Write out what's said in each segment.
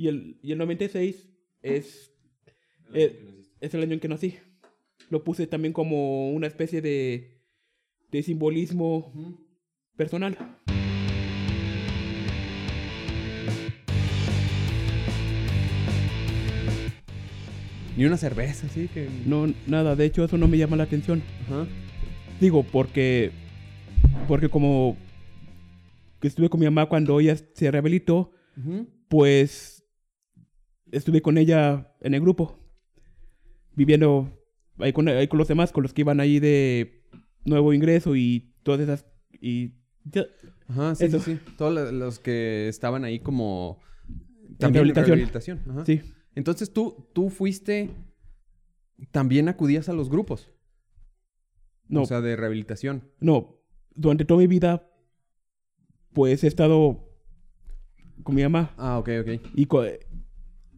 Y el, y el 96 es, eh, es el año en que nací. Lo puse también como una especie de, de simbolismo personal. Ni una cerveza, sí, que... No, nada, de hecho eso no me llama la atención. Ajá. Digo, porque, porque como que estuve con mi mamá cuando ella se rehabilitó, Ujú. pues estuve con ella en el grupo, viviendo ahí con, ahí con los demás, con los que iban ahí de nuevo ingreso y todas esas... Y Ajá, sí, Eso. sí, sí. Todos lo- los que estaban ahí como... También en rehabilitación. rehabilitación. Ajá. sí, Entonces tú, tú fuiste... También acudías a los grupos. no, O sea, de rehabilitación. no, durante toda mi vida, pues he estado con mi mamá Ah, ok, ok. y,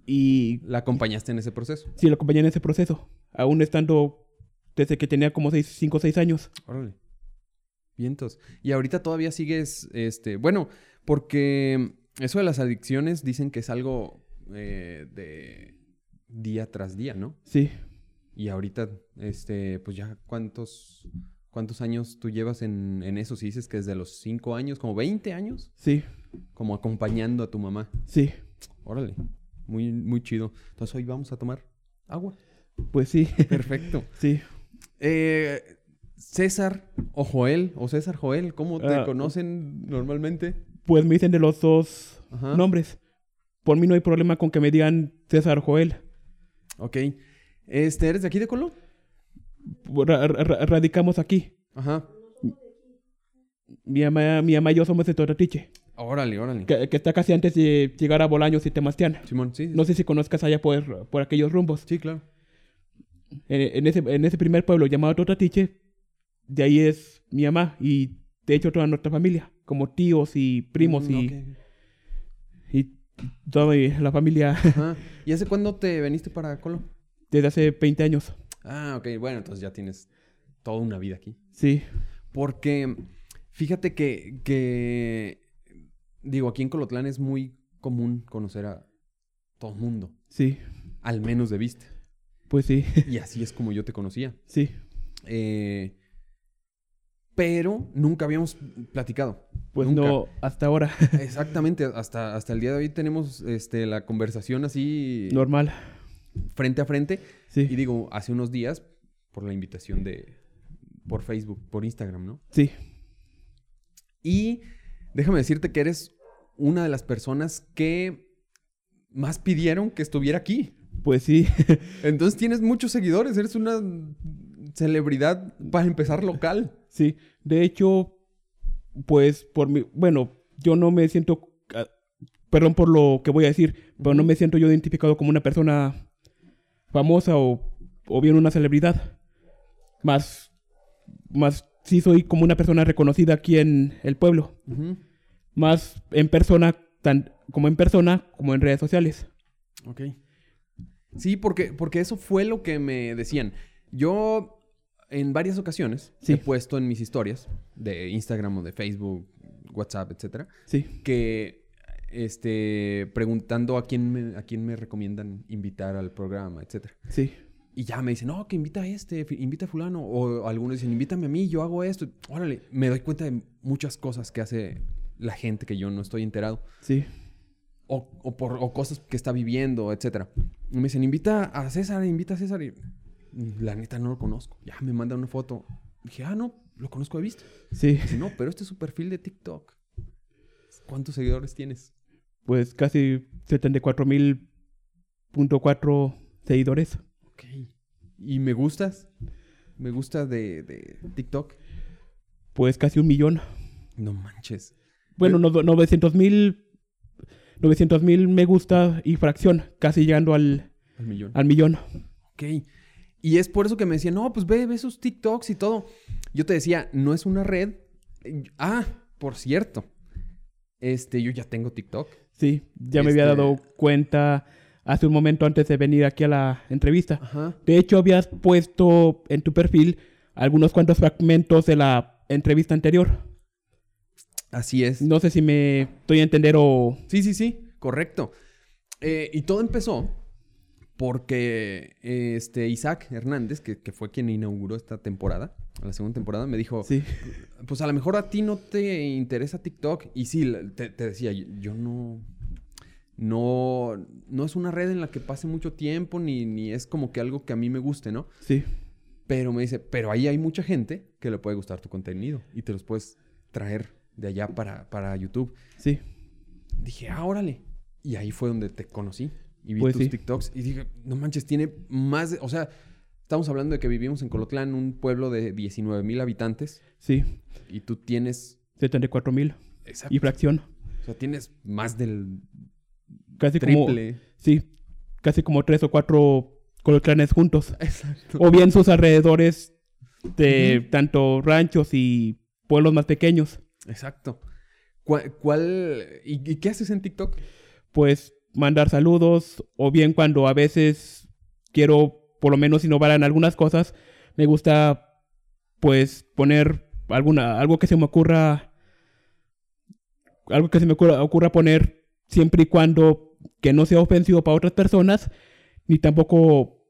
y La acompañaste en ese proceso. sí, la acompañé en ese proceso, aún estando desde que tenía como 5 o 6 años. Órale. Vientos. Y ahorita todavía sigues, este, bueno, porque eso de las adicciones dicen que es algo eh, de día tras día, ¿no? Sí, Y ahorita, este, pues ya cuántos, cuántos años tú llevas en, en eso, si dices que desde los 5 años, como 20 años, sí, como acompañando a tu mamá. sí, Órale. Muy, muy chido. Entonces hoy vamos a tomar agua. pues sí, Perfecto. sí. Eh, César o Joel, o César Joel, ¿cómo te Ah. conocen normalmente? Pues me dicen de los dos Ajá. nombres. Por mí no hay problema con que me digan César Joel. Ok. Este, ¿eres de aquí de? Ra- ra- radicamos aquí. Ajá. Mi mamá, mi mamá y yo somos de Toratiche, Órale, órale. que, que está casi antes de llegar a Bolaños y Temastián. Simón, sí. sí, No sé si conozcas allá por, por aquellos rumbos. Sí, claro. En, en ese, en ese primer pueblo llamado Toratiche, de ahí es mi mamá y de hecho toda nuestra familia, como tíos y primos Mm, y, ok, ok. y toda mi- la familia Ajá. ¿Y hace cuándo te veniste para Colo? desde hace 20 años. Ah, ok. Bueno, entonces ya tienes toda una vida aquí. Sí, Porque fíjate que, que digo, aquí en Colotlán es muy común conocer a todo el mundo, sí, al menos de vista. pues sí, Y así es como yo te conocía. sí, Eh, pero nunca habíamos platicado. pues Nunca. no hasta ahora, Exactamente, hasta, hasta el día de hoy tenemos este, la conversación así normal. frente a frente. Sí, Y digo, hace unos días, por la invitación de, por Facebook, por Instagram, ¿no? sí, Y déjame decirte que eres una de las personas que más pidieron que estuviera aquí. pues sí, Entonces tienes muchos seguidores, eres una celebridad para empezar local. sí. De hecho, pues por mi, bueno, yo no me siento, ah, perdón por lo que voy a decir, pero no me siento yo identificado como una persona famosa o, o bien una celebridad. Más, más sí soy como una persona reconocida aquí en el pueblo. Más en persona, tan, como en persona, como en redes sociales. Ok. Sí, porque, porque eso fue lo que me decían. Yo en varias ocasiones Sí. he puesto en mis historias de Instagram o de Facebook, WhatsApp, etcétera, Sí, que este preguntando a quién me, a quién me recomiendan invitar al programa, etcétera. sí, Y ya me dicen, no, que invita a este, invita a fulano. O algunos dicen, invítame a mí, yo hago esto. Órale, me doy cuenta de muchas cosas que hace la gente que yo no estoy enterado. sí, O, o por, o cosas que está viviendo, etcétera. Y me dicen, invita a César, invita a César. Y la neta no lo conozco. Ya me mandan una foto. Dije, ah, no, lo conozco de vista. sí. Dice, no, pero este es su perfil de TikTok. ¿Cuántos seguidores tienes? Pues casi 74 mil punto cuatro seguidores. Ok. ¿Y me gustas? ¿Me gusta de, de TikTok? Pues casi un millón. No manches. Bueno, no, 900 mil 900 mil me gusta y fracción, casi llegando al, Al millón. al millón. Ok. Y es por eso que me decían, no, pues ve, ve sus TikToks y todo. Yo te decía, no es una red. Ah, por cierto. Este, yo ya tengo TikTok. Sí, ya me había Este- dado cuenta hace un momento antes de venir aquí a la entrevista. Ajá. De hecho, habías puesto en tu perfil algunos cuantos fragmentos de la entrevista anterior. Así es. No sé si me estoy a entender o... Sí, sí, sí. Correcto. Eh, y todo empezó porque este Isaac Hernández, que, que fue quien inauguró esta temporada, la segunda temporada, me dijo, Sí. pues a lo mejor a ti no te interesa TikTok. Y sí, te, te decía, yo, yo no, no, no es una red en la que pase mucho tiempo, ni, ni es como que algo que a mí me guste, ¿no? Sí. Pero me dice, pero ahí hay mucha gente que le puede gustar tu contenido y te los puedes traer de allá para, para YouTube. Sí. Dije, ah, órale. Y ahí fue donde te conocí y vi Pues tus sí. TikToks y dije, no manches, tiene más de, o sea, estamos hablando de que vivimos en Colotlán, un pueblo de 19 mil habitantes Sí. y tú tienes, 74 mil. exacto, Y fracción. o sea, tienes más del Casi como... Sí. Casi como tres o cuatro colotlanes juntos. Exacto. O bien sus alrededores de tanto ranchos y pueblos más pequeños. Exacto. ¿Cuál, cuál- y, y qué haces en TikTok? Pues mandar saludos. O bien cuando a veces quiero por lo menos innovar en algunas cosas. Me gusta pues poner alguna, algo que se me ocurra. Algo que se me ocurra, ocurra poner siempre y cuando que no sea ofensivo para otras personas. Ni tampoco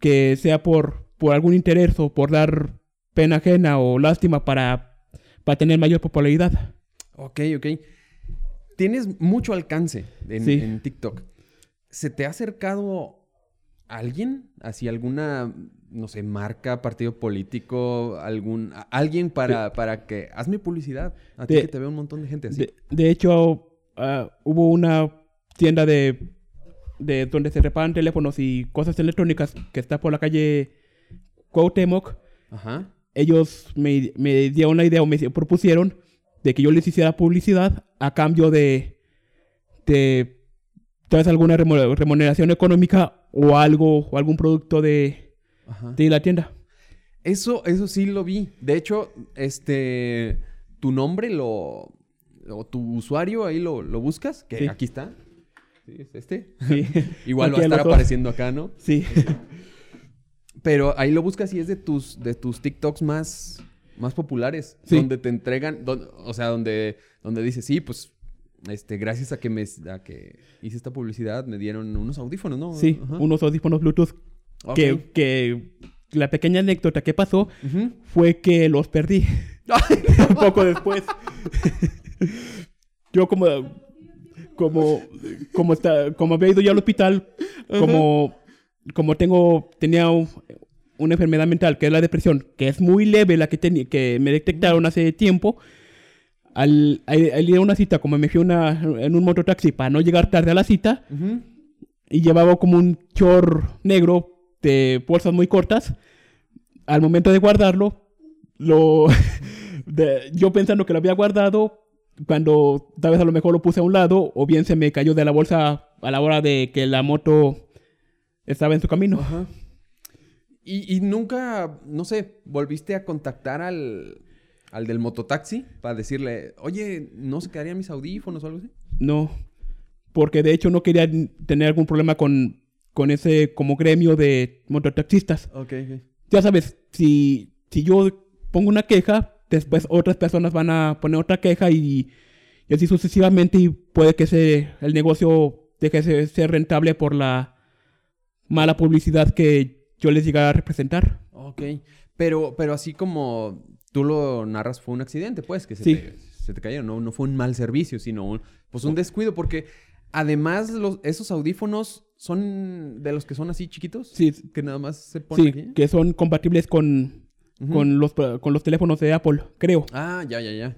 que sea por, por algún interés o por dar pena ajena o lástima para, para tener mayor popularidad. Ok, ok. Tienes mucho alcance en, Sí. en TikTok. ¿Se te ha acercado alguien? ¿Así alguna, no sé, marca, partido político, algún, alguien para, para que hazme publicidad? A ti De- que te veo un montón de gente así. De, de hecho, ah, hubo una tienda de, de donde se reparan teléfonos y cosas electrónicas que está por la calle Cuauhtémoc. Ajá. Ellos me, me dieron la idea o me propusieron de que yo les hiciera publicidad a cambio de, de tal vez alguna remuneración económica o algo o algún producto de, Ajá. de la tienda. Eso, eso sí lo vi. De hecho, este, tu nombre lo, o tu usuario ahí lo, lo buscas, que Sí. aquí está. Sí, es este. Sí, Igual va a estar apareciendo acá, ¿no? sí. Pero ahí lo buscas y es de tus, de tus TikToks más, más populares. Sí. Donde te entregan, o sea, donde, donde dices, sí, pues, este, gracias a que me a que hice esta publicidad, me dieron unos audífonos, ¿no? Sí, Ajá. unos audífonos Bluetooth que, que la pequeña anécdota que pasó fue que los perdí un poco después. Yo como como como está como había ido ya al hospital, como como tengo tenía un- una enfermedad mental que es la depresión, que es muy leve la que tenía que me detectaron hace tiempo. Al, al- al ir a una cita, como me fui una, en un mototaxi para no llegar tarde a la cita, Ujú. y llevaba como un chor negro de bolsas muy cortas. Al momento de guardarlo, lo de- yo pensando que lo había guardado, cuando tal vez a lo mejor lo puse a un lado, o bien se me cayó de la bolsa a la hora de que la moto estaba en su camino. Ajá. Y, y nunca, no sé, volviste a contactar al, al del mototaxi para decirle, oye, ¿no se quedarían mis audífonos o algo así? No, porque de hecho no quería tener algún problema con, con ese como gremio de mototaxistas. Ok, ok. ya sabes, si, si yo pongo una queja, después otras personas van a poner otra queja y, y así sucesivamente y puede que se, el negocio deje de ser rentable por la mala publicidad que yo les llegara a representar. Ok. Pero, pero así como tú lo narras, fue un accidente, pues, que se, Sí. te, se te cayeron. No, no fue un mal servicio, sino un, pues un descuido, porque además los, esos audífonos son de los que son así chiquitos. Sí, Que nada más se ponen sí, aquí. que son compatibles con, Con, los, con los teléfonos de Apple, creo. Ah, ya, ya, ya.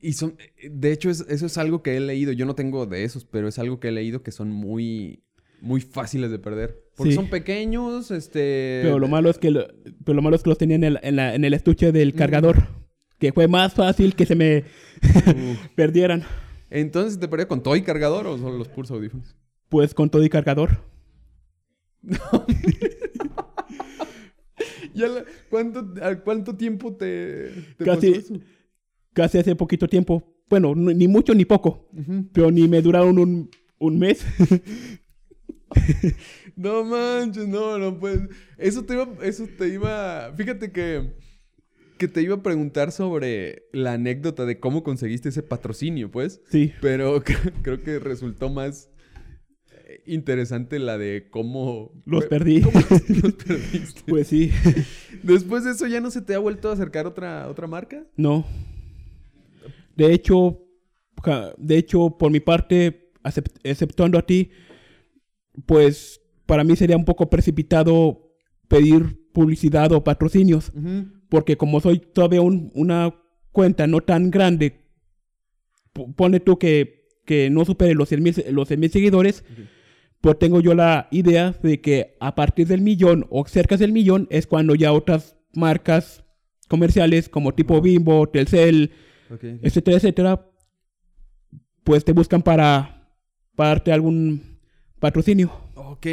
Y son, de hecho, es- eso es algo que he leído. Yo no tengo de esos, pero es algo que he leído que son muy, muy fáciles de perder. Porque Sí. son pequeños, este... Pero lo malo es que, lo- pero lo malo es que los tenía en el, en la- en el estuche del cargador. Que fue más fácil que se me perdieran. Entonces, ¿te perdió con todo y cargador o solo los puros audífonos? Pues con todo y cargador. ¿Ya la- ¿cuánto, ¿A cuánto tiempo te, te Casi- pasó eso? Casi hace poquito tiempo. Bueno, no- ni mucho ni poco. Pero ni me duraron un, un mes. No manches, no, no puedes. Eso te iba, eso te iba. Fíjate que, que te iba a preguntar sobre la anécdota de cómo conseguiste ese patrocinio, pues. sí. Pero creo que resultó más interesante la de cómo... Los perdí. ¿Cómo los perdiste? Pues sí. Después de eso, ¿ya no se te ha vuelto a acercar otra, otra marca? No. De hecho, de hecho, por mi parte, exceptuando a ti, pues para mí sería un poco precipitado pedir publicidad o patrocinios. Porque como soy todavía un- una cuenta no tan grande, pone tú que, que no supere los 100 mil los 100,000 seguidores. Pues tengo yo la idea de que a partir del millón o cerca del millón es cuando ya otras marcas comerciales como tipo Bimbo, Telcel, etcétera, etcétera, pues te buscan para, para darte algún patrocinio. Ok,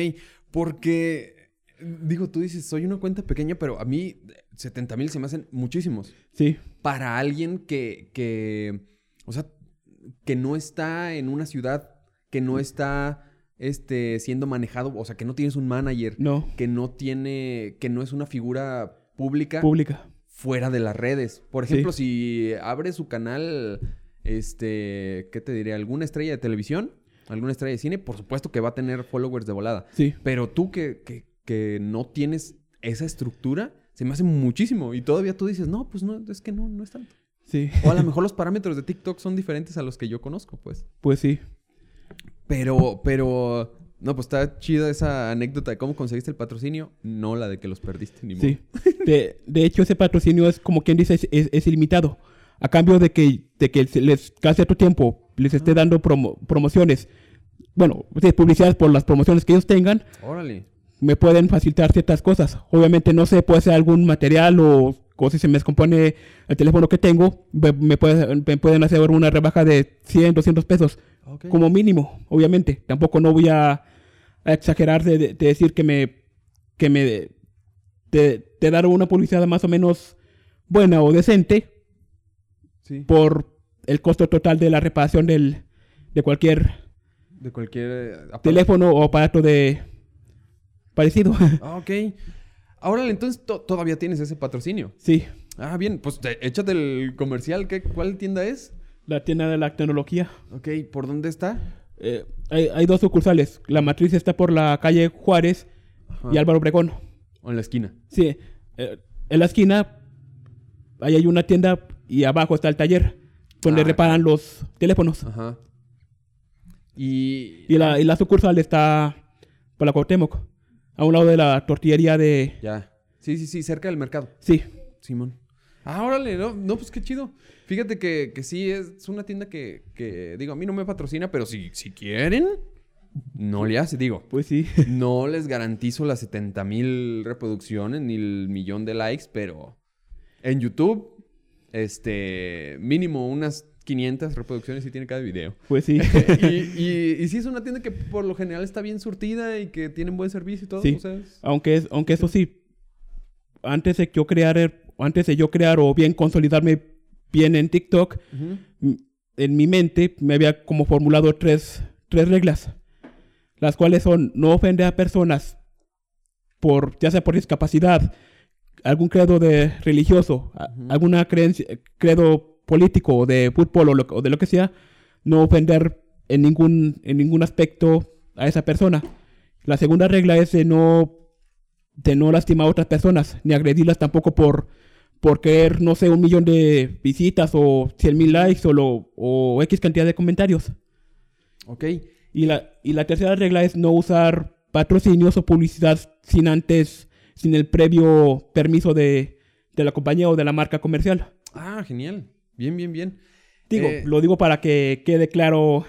porque... Digo, tú dices, soy una cuenta pequeña, pero a mí 70 mil se me hacen muchísimos. Sí, para alguien que, que, o sea, que no está en una ciudad, que no está este, siendo manejado, o sea, que no tienes un manager, no, que no tiene, que no es una figura pública pública. fuera de las redes. Por ejemplo, si abre su canal, este, ¿qué te diré? ¿Alguna estrella de televisión? ¿Alguna estrella de cine? Por supuesto que va a tener followers de volada. Sí, Pero tú que, que, que no tienes esa estructura, se me hace muchísimo. Y todavía tú dices, no, pues no, es que no, no es tanto. sí, O a lo mejor los parámetros de TikTok son diferentes a los que yo conozco, pues. pues sí. Pero, pero, no, pues está chida esa anécdota de cómo conseguiste el patrocinio, no la de que los perdiste, ni modo. Sí. De, de hecho, ese patrocinio es como quien dice, es, es- es ilimitado. A cambio de que, de que les cada cierto tiempo les esté dando promo- promociones, bueno, publicidad por las promociones que ellos tengan, Órale. me pueden facilitar ciertas cosas. Obviamente, no sé, puede ser algún material o, o si se me descompone el teléfono que tengo, me, me puede- me pueden hacer una rebaja de 100, 200 pesos, Como mínimo, obviamente. Tampoco no voy a, a exagerar de, de- de decir que me, que me, te, te dar una publicidad más o menos buena o decente Sí. por el costo total de la reparación del, de cualquier De cualquier eh, aparato. teléfono o aparato de parecido. Ah, ok. Ahora, entonces to- todavía tienes ese patrocinio. sí, Ah, bien, pues te- échate el comercial. ¿Qué, ¿Cuál tienda es? La tienda de la tecnología. Ok, ¿por dónde está? Eh, hay, hay dos sucursales. La matriz está por la calle Juárez Ajá. y Álvaro Obregón. O en la esquina. Sí, eh, en la esquina ahí hay una tienda y abajo está el taller donde Ah, reparan los teléfonos. Ajá. Y... Y la, y la sucursal está por la Cuauhtémoc, a un lado de la tortillería de... Ya. Sí, sí, sí, cerca del mercado. Sí, Simón. Ah, órale, no, no, pues qué chido. Fíjate que, que sí, es una tienda que, que, digo, a mí no me patrocina, pero si, si quieren, no le hace. Digo, pues sí. no les garantizo las 70 mil reproducciones ni el millón de likes, pero en YouTube, este, mínimo unas 500 reproducciones sí tiene cada video. Pues sí. y, y, y sí es una tienda que por lo general está bien surtida y que tienen buen servicio y todo. Sí. o sea, es- aunque, es- aunque eso sí, antes de yo crear, antes de yo crear o bien consolidarme bien en TikTok, Ujú. m- en mi mente me había como formulado tres, tres reglas, las cuales son no ofender a personas por, ya sea por discapacidad, algún credo de religioso, a- Ujú. alguna creencia, credo político o de fútbol o, lo- o de lo que sea, no ofender en ningún, en ningún aspecto a esa persona. La segunda regla es de no, de no lastimar a otras personas, ni agredirlas tampoco por, por querer, no sé, un millón de visitas o 100 mil likes o, lo- o X cantidad de comentarios. Ok. Y la, y la tercera regla es no usar patrocinios o publicidad sin antes, sin el previo permiso de, de la compañía o de la marca comercial. Ah, genial. Bien, bien, bien. Digo, Eh, lo digo para que quede claro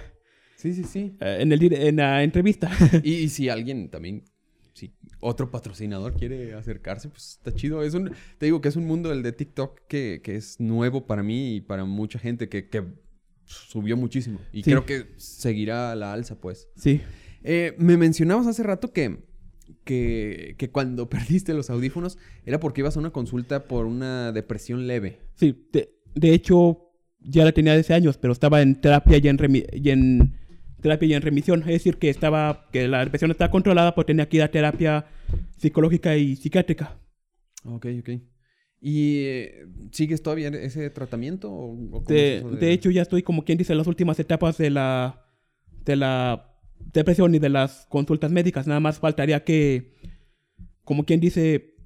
Sí, sí, sí. eh, en, el, en la entrevista. Y, y si alguien también, si otro patrocinador quiere acercarse, pues está chido. Es un, te digo que es un mundo el de TikTok que, que es nuevo para mí y para mucha gente que, que subió muchísimo. Y Sí. creo que seguirá a la alza, pues. sí, Eh, me mencionabas hace rato que, que, que cuando perdiste los audífonos era porque ibas a una consulta por una depresión leve. sí. De, de hecho, ya la tenía desde años, pero estaba en terapia y en, remi- y en terapia y en remisión. Es decir, que estaba, que la depresión estaba controlada, pues tenía que ir a terapia psicológica y psiquiátrica. Ok, ok. ¿Y eh, sigues todavía ese tratamiento? O, o cómo es De, de hecho, ya estoy como quien dice en las últimas etapas de la, de la depresión ni de las consultas médicas. Nada más faltaría que, como quien dice,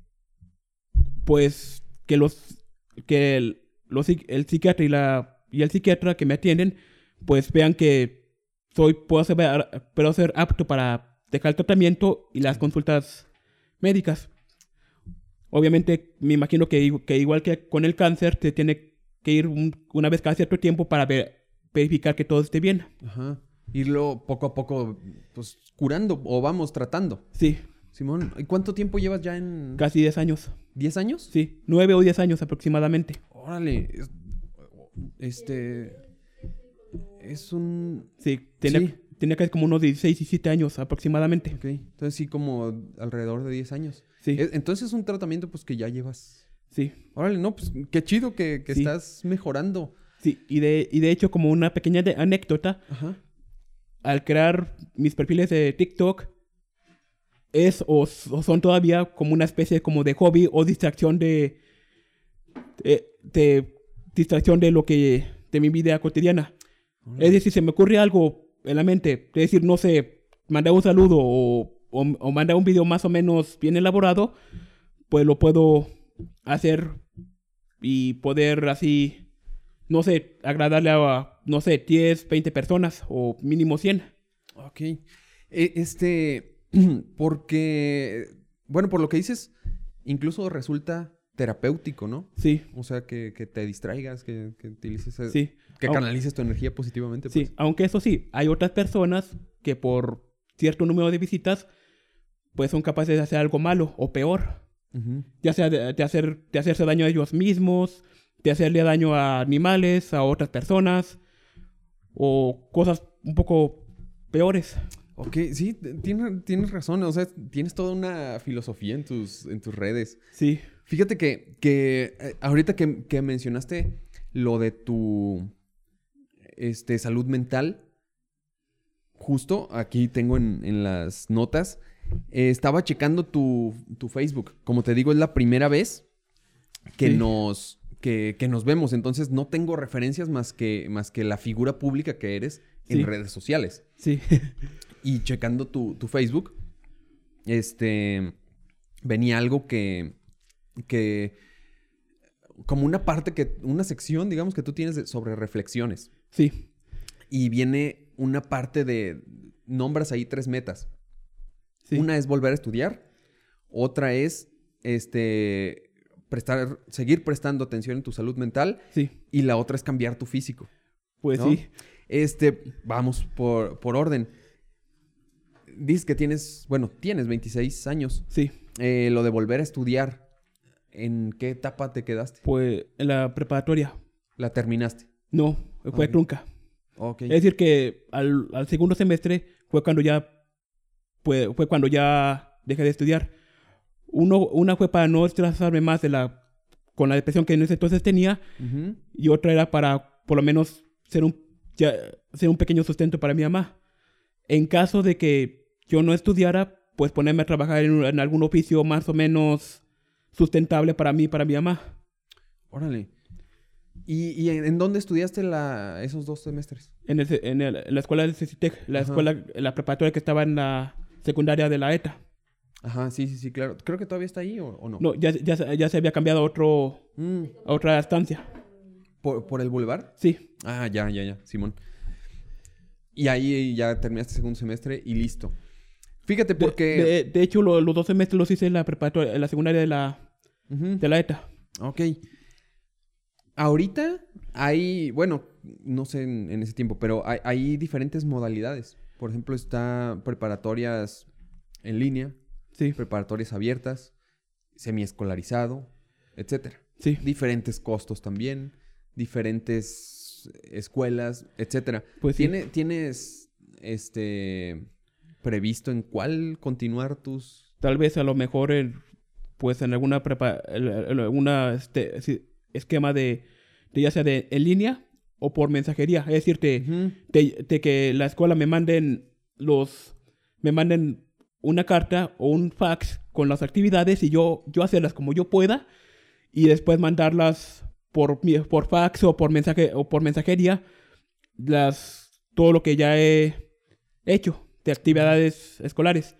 pues que los que el, los, el psiquiatra y la y el psiquiatra que me atienden pues vean que soy puedo ser puedo ser apto para dejar el tratamiento y las consultas médicas. Obviamente me imagino que, que igual que con el cáncer se tiene que ir un- una vez cada cierto tiempo para ver- verificar que todo esté bien. Ajá. Irlo poco a poco, pues, curando o vamos tratando. Sí, Simón, ¿y cuánto tiempo llevas ya en...? casi 10 años. ¿10 años? Sí, 9 o 10 años aproximadamente. Órale. es- Este... Es un... Sí, tenía, Sí. tenía casi como unos 16, 17 años aproximadamente. Ok. Entonces sí, como alrededor de 10 años. Sí, E- Entonces es un tratamiento, pues, que ya llevas... sí, Órale, no, pues, qué chido que, que Sí. estás mejorando. sí. Y de, y de hecho, como una pequeña de- anécdota, Ajá. al crear mis perfiles de TikTok, es o, son todavía como una especie como de hobby o distracción de, de, de distracción de lo que, de mi vida cotidiana. Es decir, se me ocurre algo en la mente, es decir, no sé, mandar un saludo o, o, o mandar un video más o menos bien elaborado, pues lo puedo hacer y poder así, no sé, agradarle a, no sé, 10, 20 personas o mínimo 100. Ok. E- Este, porque, bueno, por lo que dices, incluso resulta terapéutico, ¿no? Sí, O sea, que, que te distraigas, que, que utilices, eh, sí. que canalices tu energía positivamente. Sí, pues. aunque eso sí, hay otras personas que por cierto número de visitas, pues son capaces de hacer algo malo o peor. Ya sea de, de hacer, de hacerse daño a ellos mismos, de hacerle daño a animales, a otras personas, o cosas un poco peores. Ok, sí, tienes, tienes razón. O sea, tienes toda una filosofía en tus, en tus redes. Sí, Fíjate que, que eh, ahorita que, que mencionaste lo de tu este, salud mental, justo aquí tengo en, en las notas, eh, estaba checando tu, tu Facebook. Como te digo, es la primera vez que, Sí. nos, que, que nos vemos. Entonces no tengo referencias más que, más que la figura pública que eres en Sí. redes sociales. sí, Y checando tu, tu Facebook, este, venía algo que, que, como una parte que, una sección, digamos, que tú tienes de- sobre reflexiones. sí, Y viene una parte de, nombras ahí tres metas. sí. Una es volver a estudiar, otra es, este, prestar, seguir prestando atención en tu salud mental sí, y la otra es cambiar tu físico. pues ¿no? sí, Este, vamos por, por orden. Dices que tienes, bueno, tienes 26 años. sí. Eh, lo de volver a estudiar, ¿en qué etapa te quedaste? Pues en la preparatoria, La terminaste. no, fue Ok. trunca. Ok. Es decir, que al, al segundo semestre fue cuando ya, fue, fue cuando ya dejé de estudiar. Uno, una fue para no estresarme más de la, con la depresión que en ese entonces tenía, Ujú. y otra era para por lo menos ser un, ya, ser un pequeño sustento para mi mamá. En caso de que yo no estudiara, pues ponerme a trabajar en, en algún oficio más o menos sustentable para mí y para mi mamá. Órale. ¿Y, y en, en dónde estudiaste la, esos dos semestres? En, el, en, el- en la escuela del CECITEC, la Ajá. escuela, la preparatoria que estaba en la secundaria de la ETA. Ajá, sí, sí, sí, claro. Creo que todavía está ahí o, o no. No, ya, ya, ya se había cambiado a, otro, Mm, a otra estancia. ¿por, ¿Por el boulevard? Sí, Ah, ya, ya, ya, Simón. Y ahí ya terminaste segundo semestre y listo. Fíjate de, porque... de, de hecho lo- los dos semestres los hice en la preparatoria, en la secundaria de la, De la ETA. Ok. Ahorita hay, bueno, no sé en, en ese tiempo, pero hay, hay diferentes modalidades. Por ejemplo, está preparatorias en línea, Sí, preparatorias abiertas, semiescolarizado, etcétera. sí. Diferentes costos también, diferentes escuelas, etcétera. Pues sí. ¿Tiene, ¿Tienes este previsto en cuál continuar tus Tal vez a lo mejor en, pues en alguna prepa, en, alguna este, esquema de, de ya sea de en línea o por mensajería. Es decir, de que la escuela me manden los me manden una carta o un fax con las actividades y yo yo hacerlas como yo pueda y después mandarlas por por fax o por mensaje o por mensajería las todo lo que ya he hecho de actividades escolares.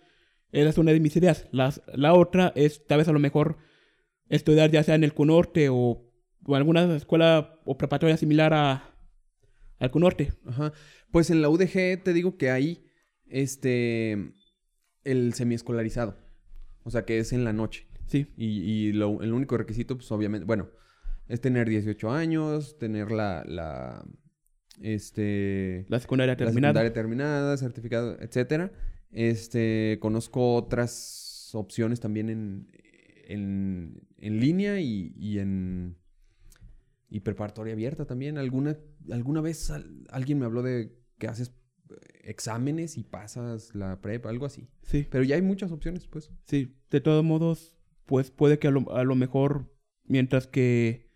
Esa es una de mis ideas. Las- la otra es tal vez a lo mejor estudiar ya sea en el CUNORTE o, o alguna escuela o preparatoria similar a, al CUNORTE. Ajá. Pues en la UDG te digo que hay este el semiescolarizado. O sea que es en la noche. Sí, Y, y lo- el único requisito, pues obviamente, bueno, es tener 18 años, tener la, la este, la secundaria la terminada. secundaria terminada, certificado, etcétera. Este, conozco otras opciones también en, en, en línea y, y en y preparatoria abierta también. Alguna, alguna vez al- alguien me habló de que haces eh, exámenes y pasas la prepa, algo así. Sí, Pero ya hay muchas opciones, pues. sí. De todos modos, pues puede que a lo, a lo mejor, mientras que,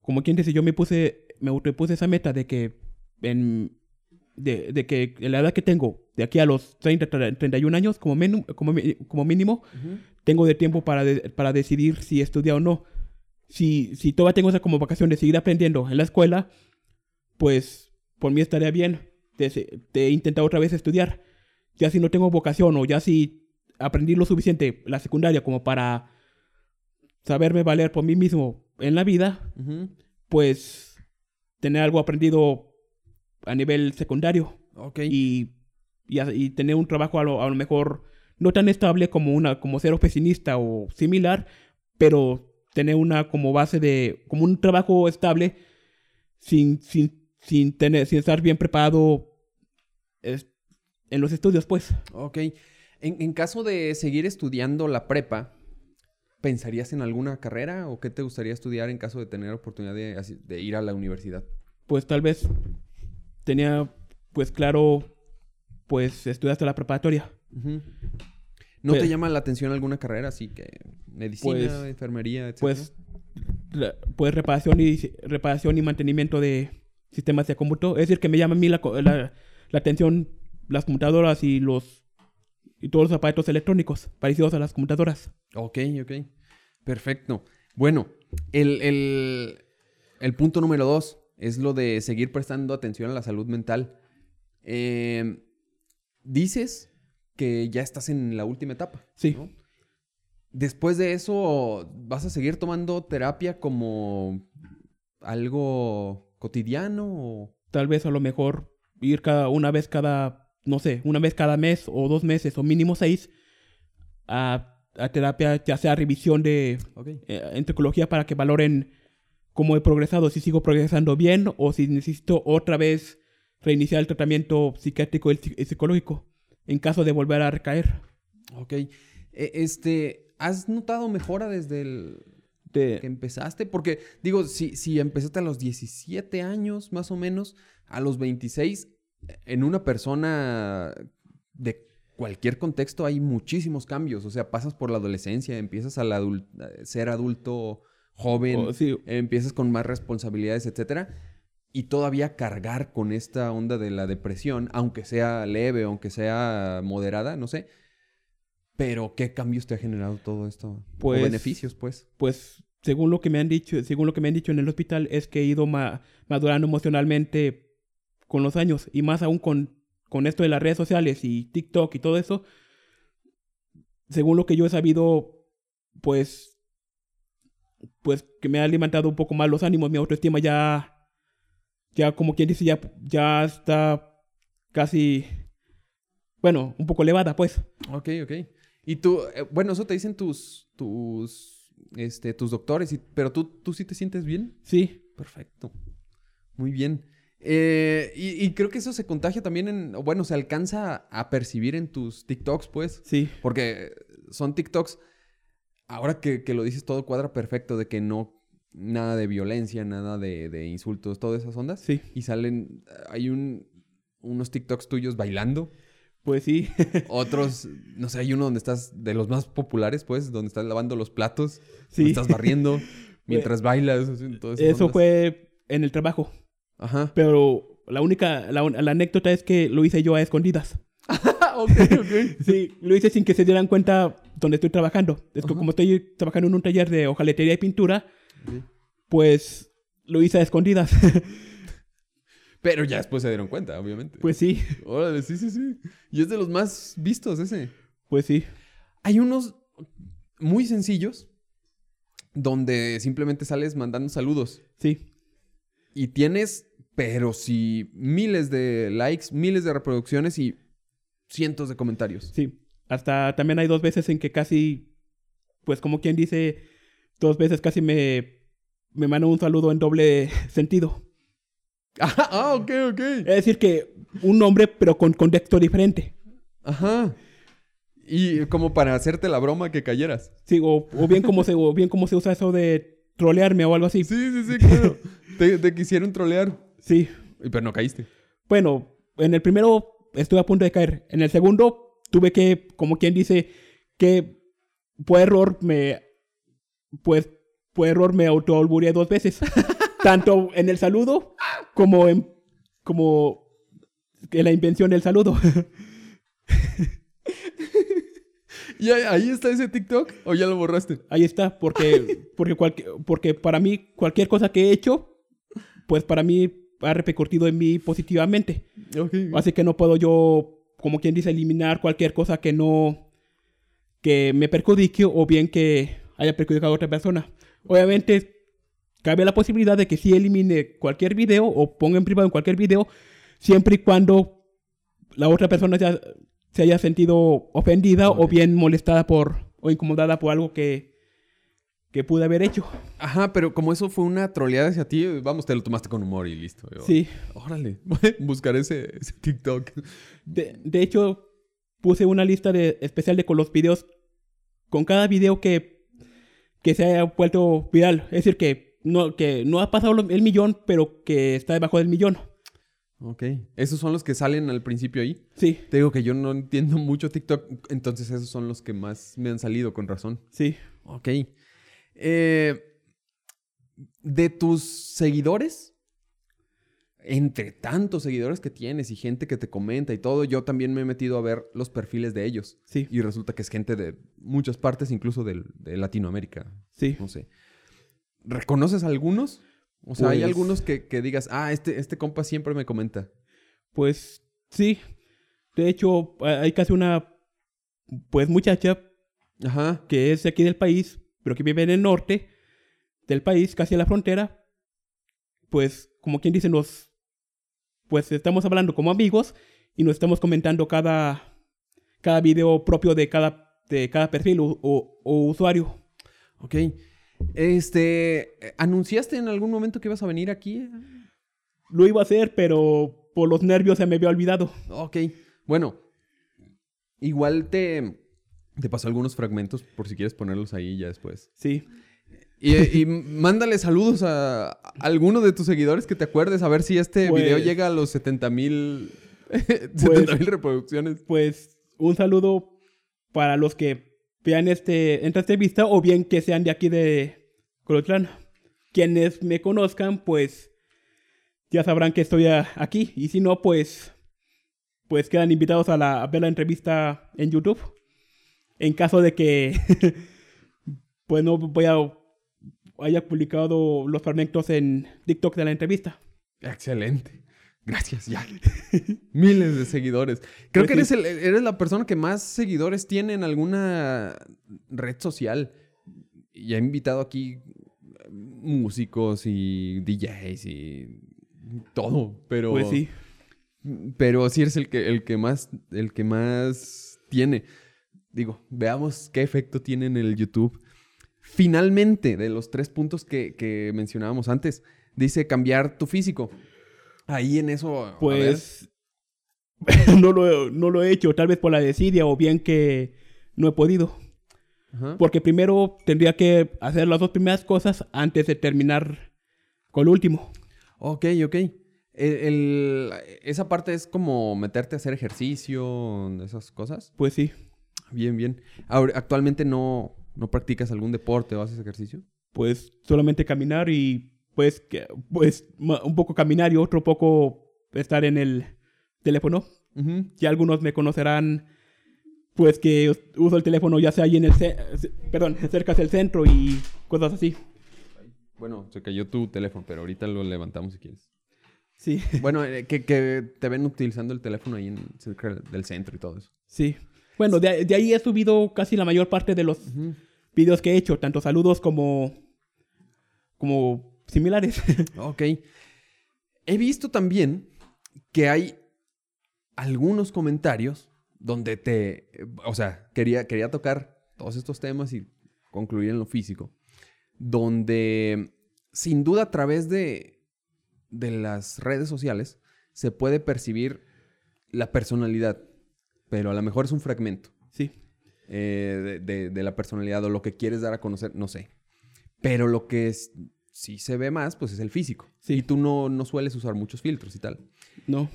como quien dice, yo me puse, me puse esa meta de que en, de, de que la edad que tengo, de aquí a los 30, 31 años, como, como, mínimo, tengo de tiempo para, de- para decidir si estudiar o no. Si, si todavía tengo esa como vacación de seguir aprendiendo en la escuela, pues por mí estaría bien de, de intentar otra vez estudiar. Ya si no tengo vocación o ya si aprendí lo suficiente la secundaria como para saberme valer por mí mismo en la vida, pues tener algo aprendido a nivel secundario Ok. y, y, y tener un trabajo a lo, a lo mejor no tan estable como una como ser oficinista o similar, pero tener una como base de como un trabajo estable sin sin sin tener sin estar bien preparado es- en los estudios, pues. Ok. En, en caso de seguir estudiando la prepa, ¿pensarías en alguna carrera o qué te gustaría estudiar en caso de tener oportunidad de, de ir a la universidad? Pues tal vez tenía pues claro pues estudiar hasta la preparatoria. ¿No Pues- te llama la atención alguna carrera así que medicina, Pues- enfermería, etcétera? pues, re- pues reparación y reparación y mantenimiento de sistemas de cómputo. Es decir, que me llama a mí la, la- la atención las computadoras y los y todos los aparatos electrónicos parecidos a las computadoras. Ok, ok. Perfecto. Bueno, el, el- el punto número dos es lo de seguir prestando atención a la salud mental. Eh, dices que ya estás en la última etapa. Sí. ¿no? Después de eso, ¿vas a seguir tomando terapia como algo cotidiano? o- Tal vez a lo mejor ir cada una vez cada, no sé, una vez cada mes o dos meses o mínimo seis a, a terapia, ya sea revisión de eh, en psicología para que valoren cómo he progresado, si sigo progresando bien o si necesito otra vez reiniciar el tratamiento psiquiátrico y psi- y psicológico en caso de volver a recaer. Ok. E- Este, ¿has notado mejora desde el De- que empezaste? Porque, digo, si, si empezaste a los 17 años, más o menos, a los 26, en una persona de cualquier contexto hay muchísimos cambios. O sea, pasas por la adolescencia, empiezas a ser adulto joven, o- sí, empiezas con más responsabilidades, etcétera. Y todavía cargar con esta onda de la depresión, aunque sea leve, aunque sea moderada, no sé. Pero, ¿qué cambios te ha generado todo esto? Pues- o beneficios, pues. pues según lo que me han dicho, según lo que me han dicho en el hospital es que he ido ma- madurando emocionalmente con los años y más aún con, con esto de las redes sociales y TikTok y todo eso. Según lo que yo he sabido, pues pues que me ha alimentado un poco más los ánimos, mi autoestima ya ya como quien dice ya ya está casi bueno, un poco elevada, pues. Ok, ok. Y tú, eh, bueno, eso te dicen tus, tus, este, tus doctores, y- pero tú, tú sí te sientes bien. Sí, Perfecto. Muy bien. Eh, y, y creo que eso se contagia también en, bueno, se alcanza a percibir en tus TikToks, pues. sí. Porque son TikToks, ahora que, que lo dices todo cuadra perfecto, de que no, nada de violencia, nada de, de insultos, todas esas ondas. Sí. Y salen, hay un, unos TikToks tuyos bailando. Pues sí. Otros, no sé, hay uno donde estás, de los más populares, pues, donde estás lavando los platos, Sí. donde estás barriendo, mientras bailas, así, todas esas Eso ondas. fue en el trabajo. Ajá. Pero la única, la, la anécdota es que lo hice yo a escondidas. ok, ok. Sí, lo hice sin que se dieran cuenta donde estoy trabajando. Es que como estoy trabajando en un taller de hojaletería y pintura, pues lo hice a escondidas. Pero ya después se dieron cuenta, obviamente. Pues sí, Órale, sí, sí, sí. Y es de los más vistos ese. pues sí. Hay unos muy sencillos donde simplemente sales mandando saludos Sí, y tienes, pero sí, miles de likes, miles de reproducciones y cientos de comentarios. sí. Hasta también hay dos veces en que casi, pues como quien dice, dos veces casi me, me mandó un saludo en doble sentido. Ah, ah, ok, ok. Es decir, que un nombre, pero con contexto diferente. Ajá. Y como para hacerte la broma que cayeras. Sí, o, o bien como se, o bien como se usa eso de trolearme o algo así. Sí, sí, sí, claro. te, te quisieron trolear. Sí. Pero no caíste. Bueno, en el primero estuve a punto de caer. En el segundo tuve que, como quien dice, que por error me, pues, por error me autoalburé dos veces. Tanto en el saludo como en, como en la invención del saludo. ¿Y ahí, está ese TikTok? ¿O ya lo borraste? Ahí está, porque, porque, cualque- porque para mí cualquier cosa que he hecho, pues para mí ha repercutido en mí positivamente. Así que no puedo yo, como quien dice, eliminar cualquier cosa que no, que me perjudique o bien que haya perjudicado a otra persona. Obviamente, cabe la posibilidad de que sí elimine cualquier video o ponga en privado en cualquier video, siempre y cuando la otra persona se haya sentido ofendida o Ok. bien molestada por, o incomodada por algo que, que pude haber hecho. Ajá, pero como eso fue una troleada hacia ti, vamos, te lo tomaste con humor y listo. Yo, Sí. Órale. Buscar ese, ese TikTok. De, de hecho, puse una lista de, especial de con los videos, con cada video que, que se haya vuelto viral. Es decir, que no, que no ha pasado el millón, pero que está debajo del millón. Ok. Esos son los que salen al principio ahí. Sí, Te digo que yo no entiendo mucho TikTok, entonces esos son los que más me han salido con razón. sí. Ok. Eh, de tus seguidores, entre tantos seguidores que tienes y gente que te comenta y todo, yo también me he metido a ver los perfiles de ellos. Sí, Y resulta que es gente de muchas partes, incluso de, Latinoamérica. sí. No sé. ¿Reconoces algunos? O sea, hay Pues- algunos que, que digas, ah, este, este compa siempre me comenta. Pues sí. De hecho, ha- hay casi una pues muchacha Ajá. que es de aquí del país, pero que vive en el norte del país, casi a la frontera. Pues, como quien dice, nos pues estamos hablando como amigos y nos estamos comentando cada cada video propio de cada de cada perfil o, o- o usuario. Ok. Este, ¿anunciaste en algún momento que ibas a venir aquí? Lo iba a hacer, pero por los nervios se me había olvidado. Ok. Bueno, igual te, te paso algunos fragmentos por si quieres ponerlos ahí ya después. Sí. Y, y mándale saludos a, a alguno de tus seguidores que te acuerdes a ver si este Pues- video llega a los 70 mil 70 mil reproducciones. Pues un saludo para los que vean este esta entrevista o bien que sean de aquí de Colotlán. Quienes me conozcan, pues ya sabrán que estoy a- aquí y si no, pues pues quedan invitados a, la, a ver la entrevista en YouTube. En caso de que pues no voy a haya publicado los fragmentos en TikTok de la entrevista. Excelente. Gracias, ya. Miles de seguidores. Creo Pues que eres, sí. el- eres la persona que más seguidores tiene en alguna red social. Y he invitado aquí eh, músicos y DJs y todo. Pero, Pues sí. pero sí eres el que, el que más, el que más tiene. Digo, veamos qué efecto tiene en el YouTube. Finalmente, de los tres puntos que, que mencionábamos antes, dice cambiar tu físico. Ahí en eso. Pues no, lo, no lo he hecho, tal vez por la desidia o bien que no he podido. Ajá. Porque primero tendría que hacer las dos primeras cosas antes de terminar con lo último. Ok, ok. El- el- esa parte es como meterte a hacer ejercicio, esas cosas. Pues sí, Bien, bien. Ahora, ¿Actualmente no, no practicas algún deporte o haces ejercicio? pues solamente caminar y pues, pues un poco caminar y otro poco estar en el teléfono. Ujú. Ya algunos me conocerán pues que us- uso el teléfono ya sea ahí en el... Perdón, cerca del centro y cosas así. Bueno, se cayó tu teléfono, pero ahorita lo levantamos si quieres. Sí, Bueno, eh, que, que te ven utilizando el teléfono ahí en cerca del centro y todo eso. sí. Bueno, de, de ahí he subido casi la mayor parte de los videos que he hecho, tanto saludos como, como similares. Ok. He visto también que hay algunos comentarios donde te... O sea, quería, quería tocar todos estos temas y concluir en lo físico. Donde, sin duda, a través de, de las redes sociales se puede percibir la personalidad. Pero a lo mejor es un fragmento sí, eh, de, de- de la personalidad o lo que quieres dar a conocer, no sé. Pero lo que es, sí se ve más, pues es el físico. Sí. Y tú no, no sueles usar muchos filtros y tal. no.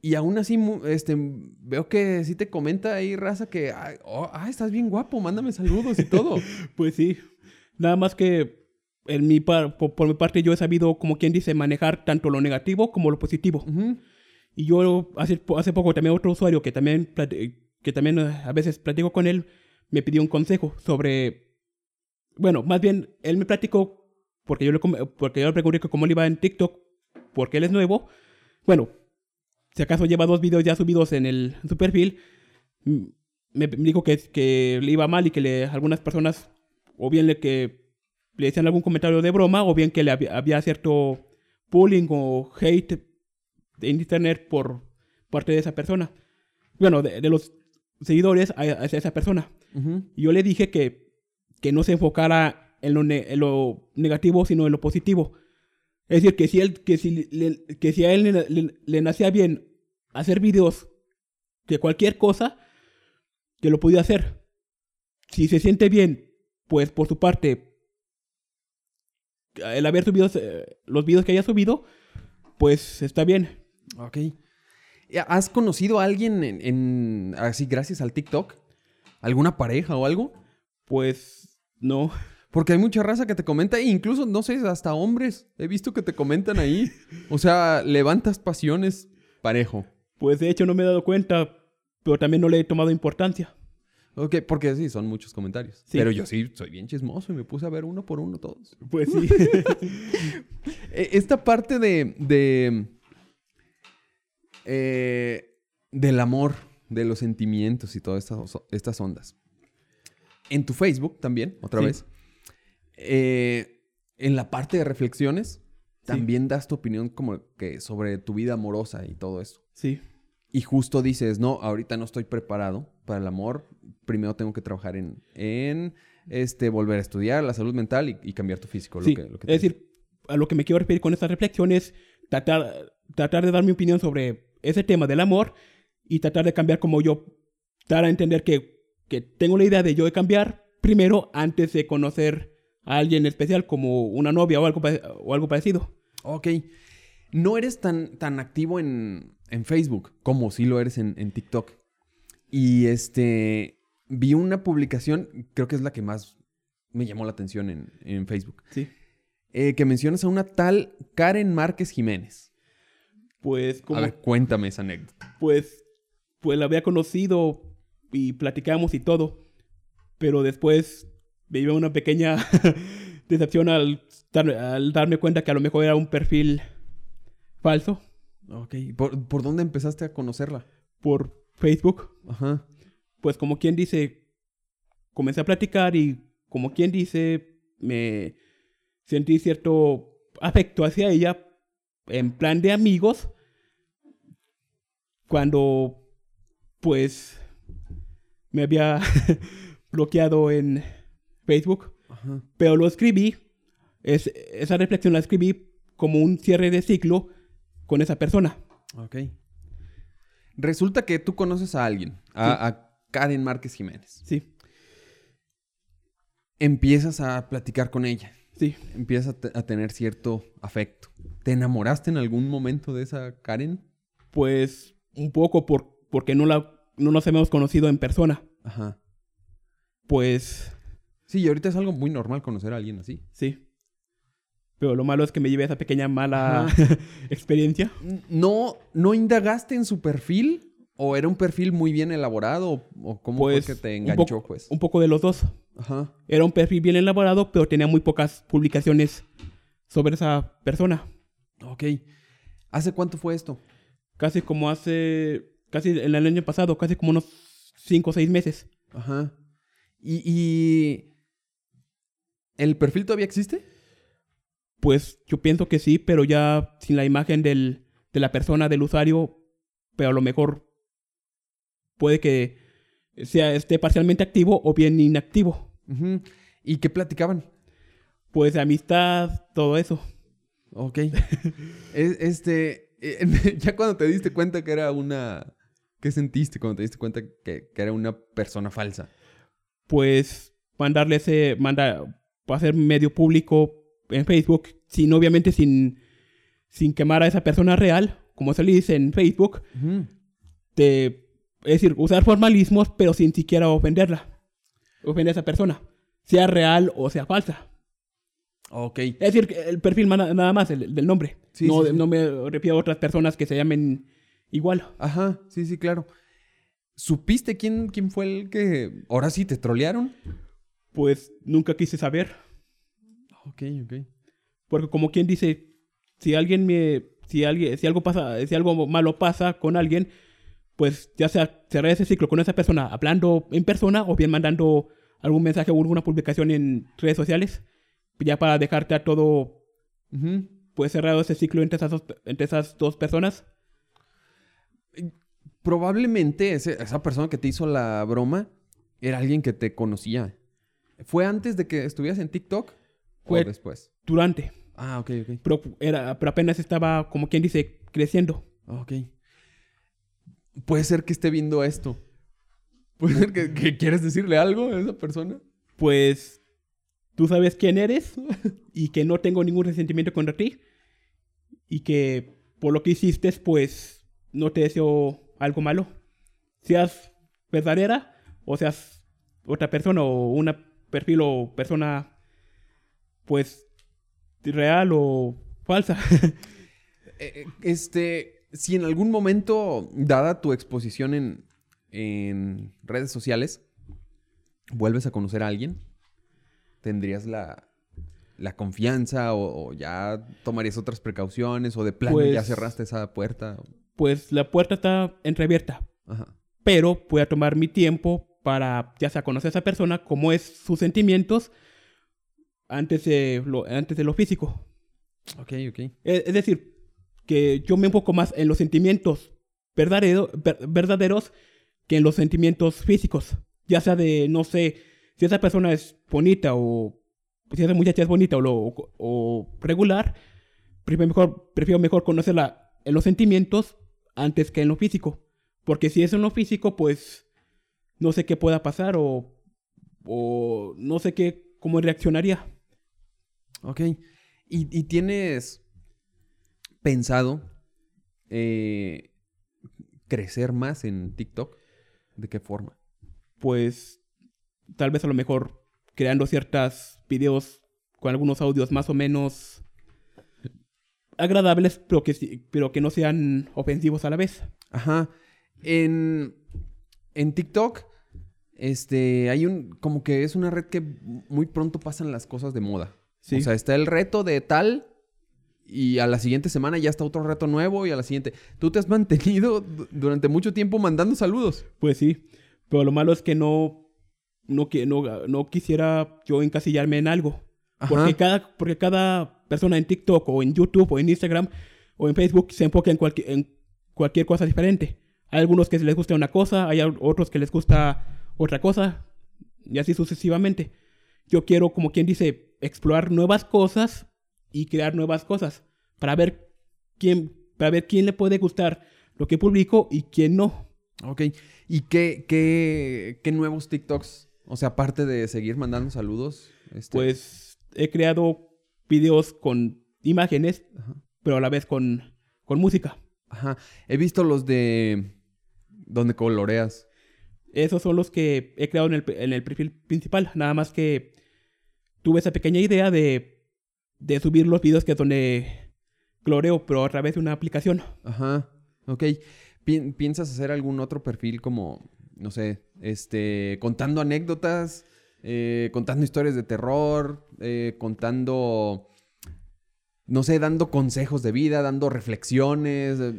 Y aún así, este, veo que sí te comenta ahí, raza, que, oh, ah, estás bien guapo, mándame saludos y todo. Pues sí. Nada más que en mi par- por, por mi parte yo he sabido, como quien dice, manejar tanto lo negativo como lo positivo. Ujú. Y yo hace, hace poco también otro usuario que también, que también eh, a veces platico con él, me pidió un consejo sobre... Bueno, más bien, él me platicó, porque yo le, porque yo le pregunté cómo le iba en TikTok, porque él es nuevo. Bueno, si acaso lleva dos videos ya subidos en, el, en su perfil, me, me dijo que, que le iba mal y que le, algunas personas, o bien le, que le decían algún comentario de broma, o bien que le había, había cierto bullying o hate en internet por parte de esa persona. Bueno, de, de los seguidores hacia esa persona. Y yo le dije que, que no se enfocara en lo, ne- en lo negativo, sino en lo positivo. Es decir, que si, él, que si, le- que si a él le, le- le nacía bien hacer videos de cualquier cosa, que lo podía hacer. Si se siente bien, pues por su parte, el haber subido eh, los videos que haya subido, pues está bien. Ok. ¿Has conocido a alguien en, en- así gracias al TikTok? ¿Alguna pareja o algo? Pues no. Porque hay mucha raza que te comenta, e incluso, no sé, hasta hombres. He visto que te comentan ahí. O sea, levantas pasiones parejo. Pues de hecho no me he dado cuenta, pero también no le he tomado importancia. Ok, porque sí, son muchos comentarios. Sí. Pero yo sí soy bien chismoso y me puse a ver uno por uno todos. Pues sí. E- Esta parte de. de eh, del amor, de los sentimientos y todas estas, estas ondas. En tu Facebook también, otra Sí. vez. eh, en la parte de reflexiones, también das tu opinión como que sobre tu vida amorosa y todo eso. sí. Y justo dices, no, ahorita no estoy preparado para el amor. Primero tengo que trabajar en, en este, volver a estudiar la salud mental y, y cambiar tu físico. lo sí. que- lo que es decir, a lo que me quiero referir con esta reflexión es tratar, tratar de dar mi opinión sobre ese tema del amor y tratar de cambiar como yo, dar a entender que, que tengo la idea de yo de cambiar primero antes de conocer a alguien especial como una novia o algo, o algo parecido. Ok. No eres tan, tan activo en, en Facebook como sí lo eres en, en TikTok. Y este. Vi una publicación, creo que es la que más me llamó la atención en, en Facebook. Sí. eh, que mencionas a una tal Karen Márquez Jiménez. Pues como... A ver, cuéntame esa anécdota. pues, pues la había conocido y platicamos y todo. Pero después me dio una pequeña decepción al, dar- al darme cuenta que a lo mejor era un perfil falso Ok. ¿Por, por dónde empezaste a conocerla? por Facebook. Ajá. Pues como quien dice, comencé a platicar y como quien dice, me sentí cierto afecto hacia ella en plan de amigos cuando pues me había bloqueado en Facebook, Ajá. pero lo escribí, es, esa reflexión la escribí como un cierre de ciclo con esa persona. Ok. Resulta que tú conoces a alguien, a, a Karen Márquez Jiménez. Sí, Empiezas a platicar con ella. Sí. Empiezas a, te- a tener cierto afecto. ¿Te enamoraste en algún momento de esa Karen? Pues un poco por, porque no, la, no nos hemos conocido en persona. Ajá. Pues Sí, y ahorita es algo muy normal conocer a alguien así. sí. Pero lo malo es que me llevé esa pequeña mala experiencia. ¿No, ¿No indagaste en su perfil? ¿O era un perfil muy bien elaborado? ¿O, cómo Pues fue que te enganchó, pues? Un poco de los dos. Ajá. Era un perfil bien elaborado, pero tenía muy pocas publicaciones sobre esa persona. Ok. ¿Hace cuánto fue esto? Casi como hace, casi en el año pasado, casi como unos 5 o 6 meses. Ajá. ¿Y, y el perfil todavía existe? Pues yo pienso que sí, pero ya sin la imagen del, de la persona, del usuario, pero a lo mejor puede que sea esté parcialmente activo o bien inactivo. Ujú. ¿Y qué platicaban? Pues amistad, todo eso. Ok. Es- este, eh, ya cuando te diste cuenta que era una... ¿Qué sentiste cuando te diste cuenta que, que era una persona falsa? Pues mandarle ese, manda, hacer medio público en Facebook, sin obviamente sin, sin quemar a esa persona real, como se le dice en Facebook, de, es decir, usar formalismos, pero sin siquiera ofenderla, ofender a esa persona, sea real o sea falsa. Ok. Es decir, el perfil nada más, el, del nombre. Sí, no, sí, sí. no me refiero a otras personas que se llamen igual. Ajá, sí, sí, claro. ¿Supiste quién, quién fue el que... Ahora sí, te trolearon? Pues nunca quise saber. Ok, ok. Porque como quien dice, si alguien me, si alguien, si algo pasa, si algo malo pasa con alguien, pues ya sea cerrar ese ciclo con esa persona hablando en persona o bien mandando algún mensaje o alguna publicación en redes sociales, ya para dejarte a todo, pues cerrado ese ciclo entre esas dos, entre esas dos personas. Probablemente ese- esa persona que te hizo la broma era alguien que te conocía. ¿Fue antes de que estuvieras en TikTok? Fue- ¿O después? Durante, Ah, ok, ok. pero, era, pero apenas estaba, como quien dice, creciendo. Ok. Puede ser que esté viendo esto. Puede ser que, que quieres decirle algo a esa persona. Pues tú sabes quién eres y que no tengo ningún resentimiento contra ti y que por lo que hiciste pues no te deseo algo malo. Seas verdadera o seas otra persona o una perfil o persona pues real o falsa. Eh, Este, si en algún momento, dada tu exposición en, en redes sociales, vuelves a conocer a alguien, tendrías la, la confianza o, o ya tomarías otras precauciones o de plano Pues- ya cerraste esa puerta. pues la puerta está entreabierta, Ajá. pero voy a tomar mi tiempo para ya sea conocer a esa persona, cómo es sus sentimientos antes de lo, antes de lo físico. Ok, ok. Es, es decir, que yo me enfoco más en los sentimientos verdadero- ver- verdaderos que en los sentimientos físicos. Ya sea de, no sé, si esa persona es bonita o si esa muchacha es bonita o, lo- o regular, prefiero mejor, prefiero mejor conocerla en los sentimientos antes que en lo físico. Porque si es en lo físico, pues no sé qué pueda pasar o, o no sé qué, cómo reaccionaría. Ok. ¿Y, y tienes pensado eh, crecer más en TikTok? ¿De qué forma? pues tal vez a lo mejor creando ciertos videos con algunos audios más o menos agradables, pero que, pero que no sean ofensivos a la vez. Ajá. En, en TikTok, este, hay un, como que es una red que muy pronto pasan las cosas de moda. Sí. O sea, está el reto de tal y a la siguiente semana ya está otro reto nuevo y a la siguiente. Tú te has mantenido du- durante mucho tiempo mandando saludos. Pues sí, pero lo malo es que no, no, no, no quisiera yo encasillarme en algo. Ajá. Porque cada, porque cada persona en TikTok o en YouTube o en Instagram o en Facebook se enfoca en, cualquier en cualquier cosa diferente. Hay algunos que les gusta una cosa, hay otros que les gusta otra cosa, y así sucesivamente. Yo quiero, como quien dice, explorar nuevas cosas y crear nuevas cosas para ver quién, para ver quién le puede gustar lo que publico y quién no. Ok. ¿Y qué, qué, qué nuevos TikToks? O sea, aparte de seguir mandando saludos. este, Pues he creado videos con imágenes, Ajá. pero a la vez con, con música. Ajá. He visto los de. donde coloreas. Esos son los que he creado en el, en el perfil principal. Nada más que tuve esa pequeña idea de, de subir los videos que es donde cloreo, pero a través de una aplicación. Ajá. Ok. Pi- ¿Piensas hacer algún otro perfil como, no sé, este, contando anécdotas, eh, contando historias de terror, eh, contando no sé, dando consejos de vida, dando reflexiones, eh,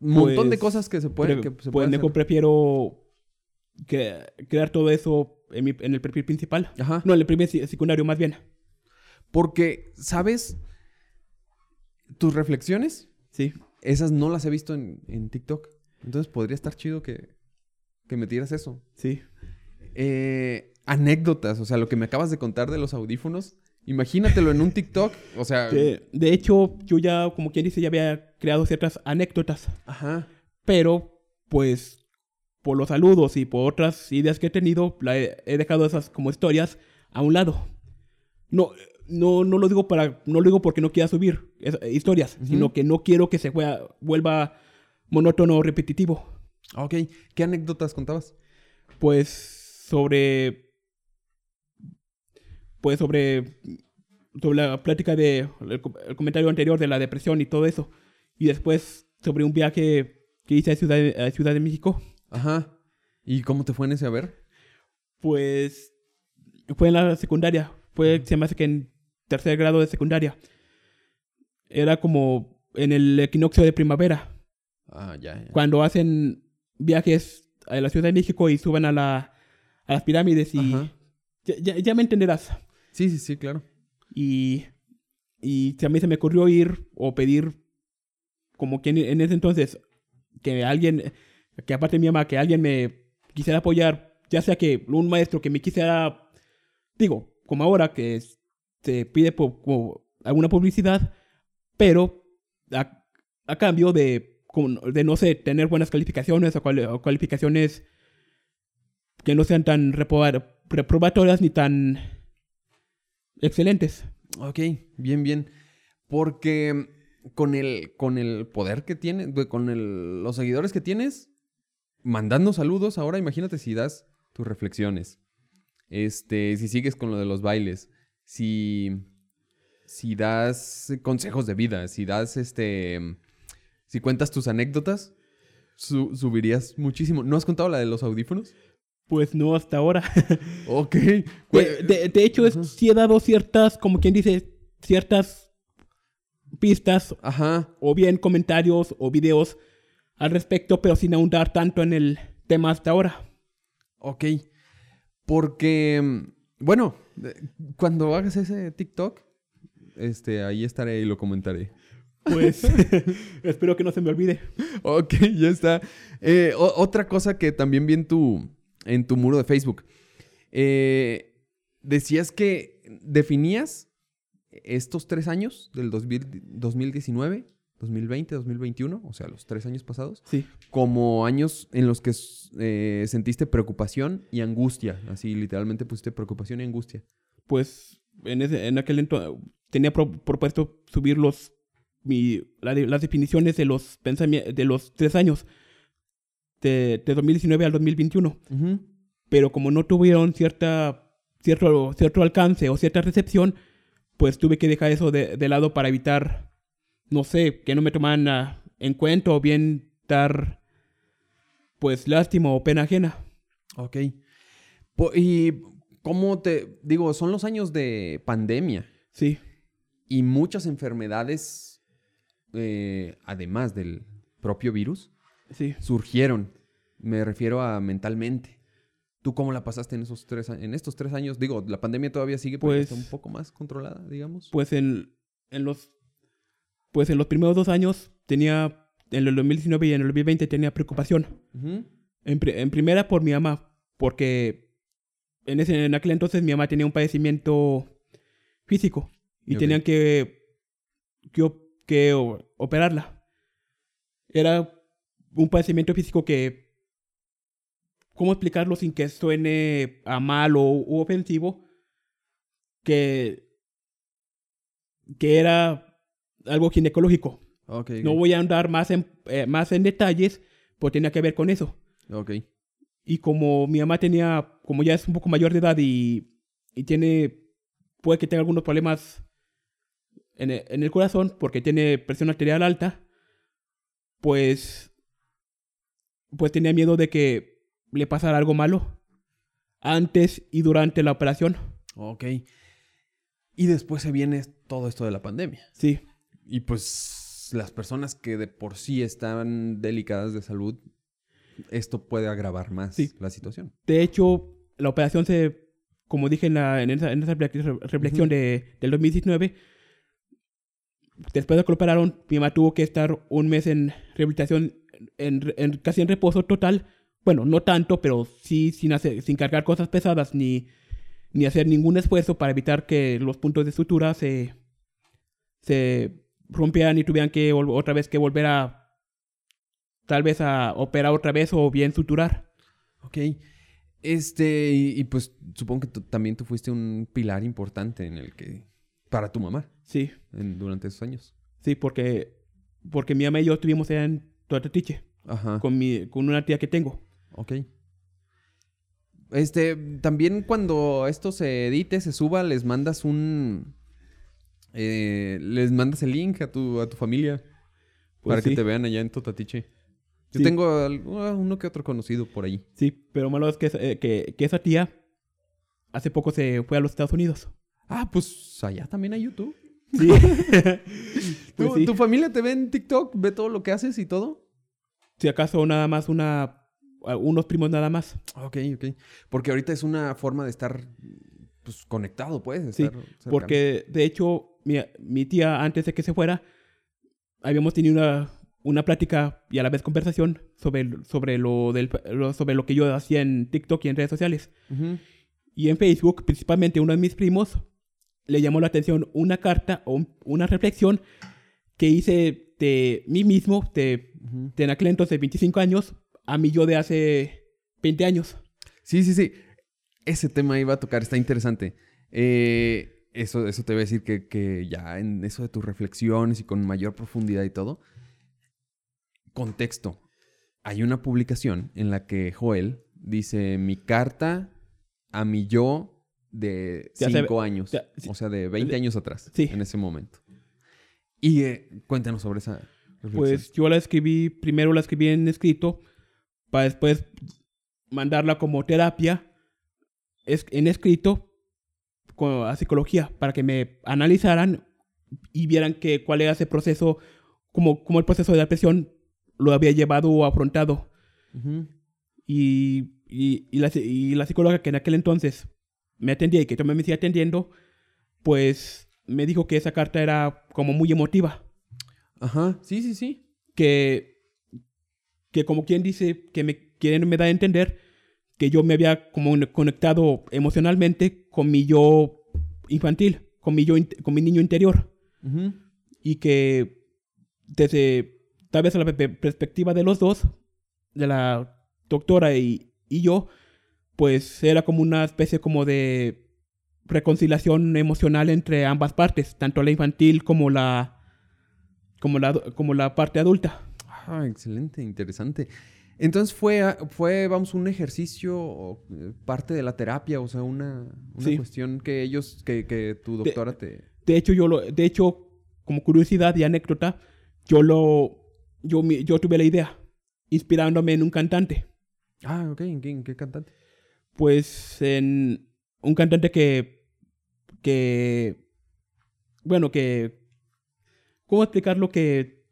un montón de Pues, cosas que se pueden, que se pues pueden prefiero que- crear todo eso en, mi- en el perfil principal. Ajá. No, en el primer se- secundario más bien. Porque, ¿sabes? Tus reflexiones, Sí. esas no las he visto en, en TikTok. Entonces podría estar chido que, que metieras eso. Sí. Eh, anécdotas, o sea, lo que me acabas de contar de los audífonos. Imagínatelo en un TikTok. O sea, De, de hecho, yo ya, como quien dice, ya había creado ciertas anécdotas. ajá. Pero, pues, por los saludos y por otras ideas que he tenido, la he, he dejado esas como historias a un lado. No, no, no lo digo para, no lo digo porque no quiera subir es- historias, sino que no quiero que se vuelva, vuelva monótono o repetitivo. Ok. ¿Qué anécdotas contabas? Pues sobre, pues sobre, sobre la plática de, el, co- el comentario anterior de la depresión y todo eso. Y después sobre un viaje que hice a Ciudad de, a Ciudad de México. Ajá. ¿Y cómo te fue en ese haber? Pues fue en la secundaria. Fue, se me hace que en tercer grado de secundaria. Era como en el equinoccio de primavera. Ah, ya, ya. Cuando hacen viajes a la Ciudad de México y suben a, la, a las pirámides y... Ya, ya- ya me entenderás. Sí, sí, sí, claro. Y, y a mí se me ocurrió ir o pedir, como que en, en ese entonces, que alguien, que aparte de mi mamá, que alguien me quisiera apoyar, ya sea que un maestro que me quisiera, digo, como ahora que es- se pide alguna publicidad, pero a, cambio de, no sé, tener buenas calificaciones o, calificaciones que no sean tan reprobatorias ni tan excelentes. Ok, bien, bien. Porque con el, con el poder que tienes, con los seguidores que tienes, mandando saludos, ahora imagínate si das tus reflexiones. Este, si sigues con lo de los bailes, si, si das consejos de vida, si das este, si cuentas tus anécdotas, su- subirías muchísimo. ¿No has contado la de los audífonos? Pues no hasta ahora. Ok. De, Pues- de- de hecho, es- sí he dado ciertas, como quien dice, ciertas pistas Ajá. o bien comentarios o videos al respecto, pero sin ahondar tanto en el tema hasta ahora. Ok. Porque, mm, bueno, cuando hagas ese TikTok, este, ahí estaré y lo comentaré. Pues espero que no se me olvide. Ok, ya está. Eh, otra cosa que también vi en tu, en tu muro de Facebook. Eh, decías que definías estos tres años del 2000 2019, 2020, 2021, o sea, los tres años pasados, Sí, como años en los que eh, sentiste preocupación y angustia. Así, literalmente pusiste preocupación y angustia. pues en, ese, en aquel entonces tenía pro- propuesto subir los, mi, la de- las definiciones de los, de los tres años, de, de 2019 al 2021. Ujú. pero como no tuvieron cierta, cierto, cierto alcance o cierta recepción, pues tuve que dejar eso de, de lado para evitar, no sé, que no me tomaran ah, en cuenta o bien dar, pues, lástima o pena ajena. Ok. Po- y cómo te digo, son los años de pandemia Sí, y muchas enfermedades, eh, además del propio virus, sí. surgieron. Me refiero a mentalmente. ¿Tú cómo la pasaste en esos tres en estos tres años? Digo, la pandemia todavía sigue, pero Pues- está un poco más controlada, digamos. Pues en, en los, pues en los primeros dos años tenía, en el 2019 y en el 2020 tenía preocupación. En, pri- en primera por mi mamá, porque en, ese, en aquel entonces mi mamá tenía un padecimiento físico y Ok. tenían que, que, que operarla. Era un padecimiento físico que, ¿cómo explicarlo sin que suene a mal o u ofensivo? Que, que era algo ginecológico. Ok. No voy a andar más en, eh, más en detalles, pues tenía que ver con eso. Ok. Y como mi mamá tenía, como ya es un poco mayor de edad y, y tiene, puede que tenga algunos problemas en el, en el corazón porque tiene presión arterial alta, pues, pues tenía miedo de que le pasara algo malo antes y durante la operación. Ok. Y después se viene todo esto de la pandemia. Sí, y pues las personas que de por sí están delicadas de salud, esto puede agravar más Sí. la situación. De hecho, la operación se, como dije en, la- en esa, en esa refle- reflexión Ujú. de, del 2019, después de que lo operaron, mi mamá tuvo que estar un mes en rehabilitación, en, en- casi en reposo total. Bueno, no tanto, pero sí sin, hacer, sin cargar cosas pesadas ni, ni hacer ningún esfuerzo para evitar que los puntos de sutura se, se rompieran y tuvieran que otra vez que volver a tal vez a operar otra vez o bien suturar. Ok. Este, y, y pues supongo que también tú fuiste un pilar importante en el que, para tu mamá, Sí. en- durante esos años. Sí, porque, porque mi mamá y yo estuvimos allá en Tuatatiche Ajá. con, mi, con una tía que tengo. Ok. Este, también cuando esto se edite, se suba, les mandas un... eh, les mandas el link a tu, a tu familia Pues para sí, que te vean allá en Totatiche. Yo Sí. tengo al- uh, uno que otro conocido por ahí. Sí, pero malo es que, esa- eh, que, que esa tía hace poco se fue a los Estados Unidos. Ah, pues allá también hay YouTube. Sí. Pues ¿Tu, sí. tu familia te ve en TikTok? ¿Ve todo lo que haces y todo? Si acaso nada más una... Unos primos nada más. Ok, ok. Porque ahorita es una forma de estar pues, conectado, pues. Sí. Porque de hecho mi, mi tía antes de que se fuera habíamos tenido una, una plática y a la vez conversación sobre, sobre, lo del, lo- sobre lo que yo hacía en TikTok y en redes sociales. Ujú. Y en Facebook, principalmente uno de mis primos, le llamó la atención una carta o un- una reflexión que hice de mí mismo, de, Ujú. de en aquel entonces 25 años, a mí yo de hace 20 años. Sí, sí, sí. Ese tema iba a tocar, está interesante. Eh, eso, eso te voy a decir que, que ya en eso de tus reflexiones y con mayor profundidad y todo. Contexto. Hay una publicación en la que Joel dice mi carta a mi yo de De hace- cinco años. de- sí. o sea, de 20 De- años atrás. sí. En ese momento. Y eh, cuéntanos sobre esa reflexión. Pues yo la escribí, primero la escribí en escrito, para después mandarla como terapia es, en escrito con, a psicología, para que me analizaran y vieran que cuál era ese proceso, como, como el proceso de depresión lo había llevado o afrontado. Y, y, y la, y la psicóloga que en aquel entonces me atendía y que todavía me sigue atendiendo, pues me dijo que esa carta era como muy emotiva. Ajá. Sí, sí, sí. Que, que como quien dice, que me quieren me da a entender que yo me había como conectado emocionalmente con mi yo infantil, con mi, yo, con mi niño interior. Y que desde tal vez la pe- perspectiva de los dos, de la doctora y, y yo, pues era como una especie como de reconciliación emocional entre ambas partes, tanto la infantil como la como la como la parte adulta. Ah, excelente, interesante. Entonces fue, fue vamos, un ejercicio, o, eh, parte de la terapia, o sea, una, una Sí. cuestión que ellos, que, que tu doctora te... De hecho yo lo de hecho como curiosidad y anécdota, yo lo yo yo tuve la idea inspirándome en un cantante. Ah, ok, ¿en qué, en qué cantante? pues en un cantante que que bueno que cómo explicarlo que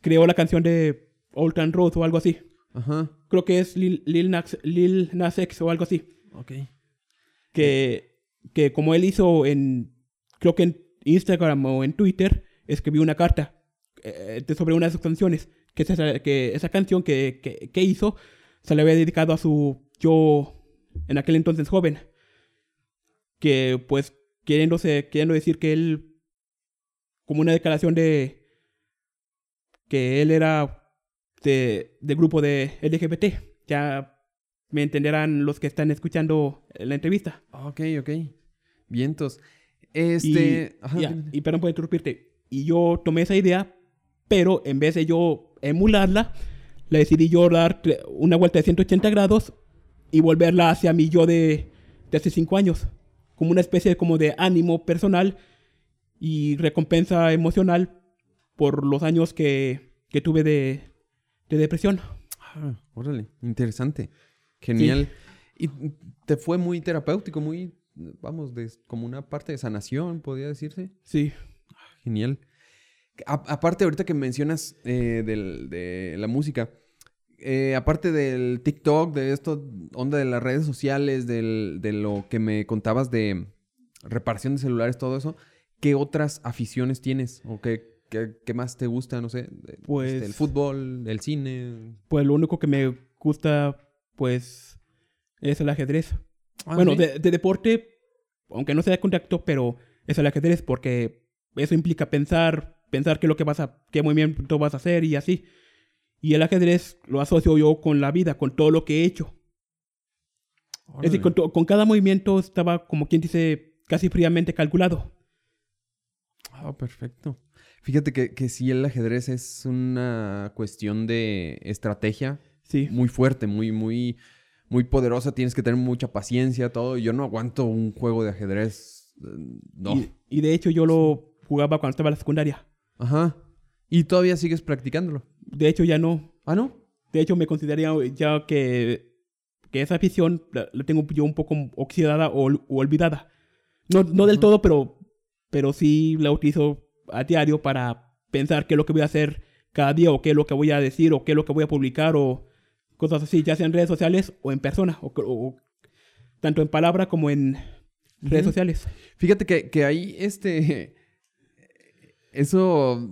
creó la canción de Old Town Road o algo así Ajá, creo que es Lil, Lil Nas, Lil Nas X o algo así. Ok. que que como él hizo en creo que en Instagram o en Twitter escribió una carta eh, sobre una de sus canciones que esa, que esa canción que, que, que hizo se le había dedicado a su yo en aquel entonces joven. Que pues queriéndose queriendo decir que él como una declaración de que él era de, de grupo de LGBT ya me entenderán los que están escuchando la entrevista Ok, ok. Vientos. Este... y, ajá, ya, dime. y perdón por interrumpirte. Y yo tomé esa idea, pero en vez de yo emularla, le decidí yo dar una vuelta de 180 grados y volverla hacia mi yo de, de hace 5 años. Como una especie de, como de ánimo personal y recompensa emocional por los años que, que tuve de, de depresión. Ah, órale, interesante. Genial. Y te fue muy terapéutico, muy, vamos, de, como una parte de sanación, podría decirse. Sí. Genial. A- aparte, ahorita que mencionas eh, del- de la música, eh, aparte del TikTok, de esto, onda de las redes sociales, del- de lo que me contabas de reparación de celulares, todo eso, ¿qué otras aficiones tienes? ¿O qué, qué- qué más te gusta? No sé. Pues- este, el fútbol, el cine. Pues lo único que me gusta, pues, es el ajedrez. Ah, bueno, ¿sí? de, de deporte, aunque no sea de contacto, pero es el ajedrez porque eso implica pensar, pensar qué es lo que vas a, qué movimiento vas a hacer y así. Y el ajedrez lo asocio yo con la vida, con todo lo que he hecho. Es decir, Órale. con, con cada movimiento estaba, como quien dice, casi fríamente calculado. Ah, perfecto. Fíjate que, que sí, el ajedrez es una cuestión de estrategia Sí. muy fuerte, muy, muy, muy poderosa. Tienes que tener mucha paciencia, todo. Yo no aguanto un juego de ajedrez. eh, No. Y, y de hecho yo lo jugaba cuando estaba en la secundaria. Ajá. Y todavía sigues practicándolo. De hecho ya no. Ah, ¿no? De hecho me consideraría ya que, que esa afición la, la tengo yo un poco oxidada o, ol- o olvidada. No, no del todo, pero, pero sí la utilizo a diario para pensar qué es lo que voy a hacer cada día o qué es lo que voy a decir o qué es lo que voy a publicar o cosas así, ya sea en redes sociales o en persona, o, o- tanto en palabra como en redes sociales. Fíjate que, que ahí, este. Eso.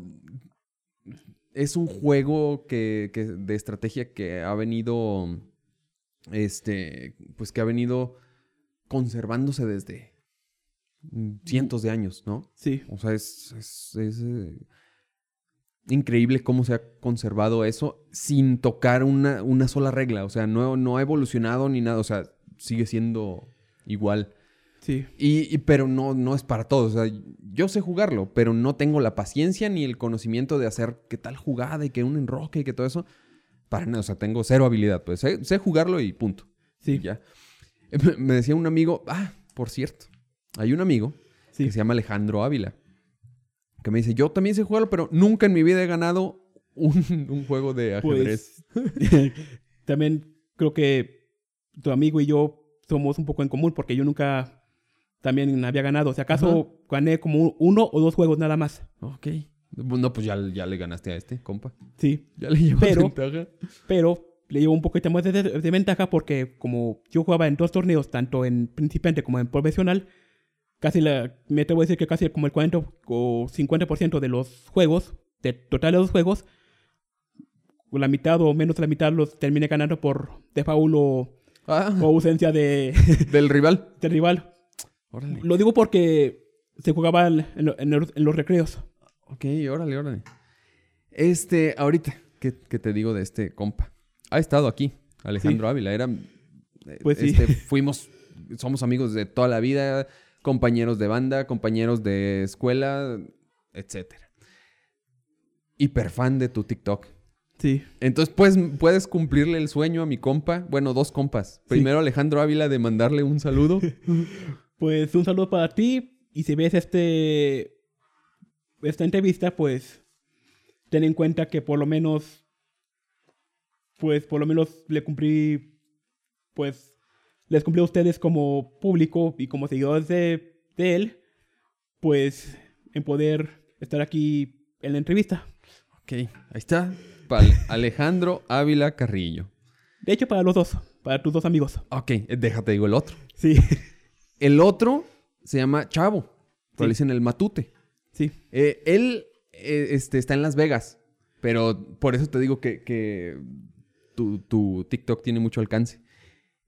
Es un juego que, que- de estrategia que ha venido. Este. Pues que ha venido conservándose desde cientos de años, ¿no? Sí, O sea, es, es- es, eh, increíble cómo se ha conservado eso sin tocar una, una sola regla. O sea, no, no ha evolucionado ni nada. O sea, sigue siendo igual. sí. Y, y- pero no, no es para todos. O sea, yo sé jugarlo, pero no tengo la paciencia ni el conocimiento de hacer qué tal jugada y que un enroque y que todo eso. Para nada. O sea, tengo cero habilidad. Pues sé, sé jugarlo y punto. Sí, Y ya. Me- Me decía un amigo, ah, por cierto, hay un amigo sí. que se llama Alejandro Ávila. Que me dice, yo también sé jugarlo, pero nunca en mi vida he ganado un, un juego de ajedrez. Pues, también creo que tu amigo y yo somos un poco en común porque yo nunca también había ganado. Si acaso gané como uno o dos juegos nada más. Ok. No, pues ya, ya le ganaste a este, compa. Sí, Ya le llevas Pero- ventaja. pero le llevo un poquito más de, de- de ventaja porque como yo jugaba en dos torneos, tanto en principiante como en profesional, casi la, me atrevo a decir que casi como el 40 o 50% de los juegos, de total de los juegos, la mitad o menos de la mitad los terminé ganando por default o, Ah, o ausencia de, del rival. del rival. Órale. Lo digo porque se jugaba en, en lo- en los- en los recreos. Ok, órale, órale. Este, ahorita, ¿qué, qué te digo de este compa? Ha estado aquí, Alejandro Ávila. Era. Pues sí. este, fuimos, somos amigos de toda la vida, compañeros de banda, compañeros de escuela, etcétera. Hiper fan de tu TikTok. Sí. Entonces, pues, puedes cumplirle el sueño a mi compa. Bueno, dos compas. Primero, Alejandro Ávila, de mandarle un saludo. Pues un saludo para ti. Y si ves este esta entrevista, pues ten en cuenta que por lo menos, pues por lo menos le cumplí, pues les cumplí a ustedes como público y como seguidores de, de él, pues en poder estar aquí en la entrevista. ok, ahí está. Para Alejandro Ávila Carrillo. De hecho, para los dos, para tus dos amigos. Ok, déjate, digo el otro. Sí, El otro se llama Chavo. Pero Sí. le dicen el Matute. sí, Eh, él eh, este, está en Las Vegas. Pero por eso te digo que, que tu, tu TikTok tiene mucho alcance.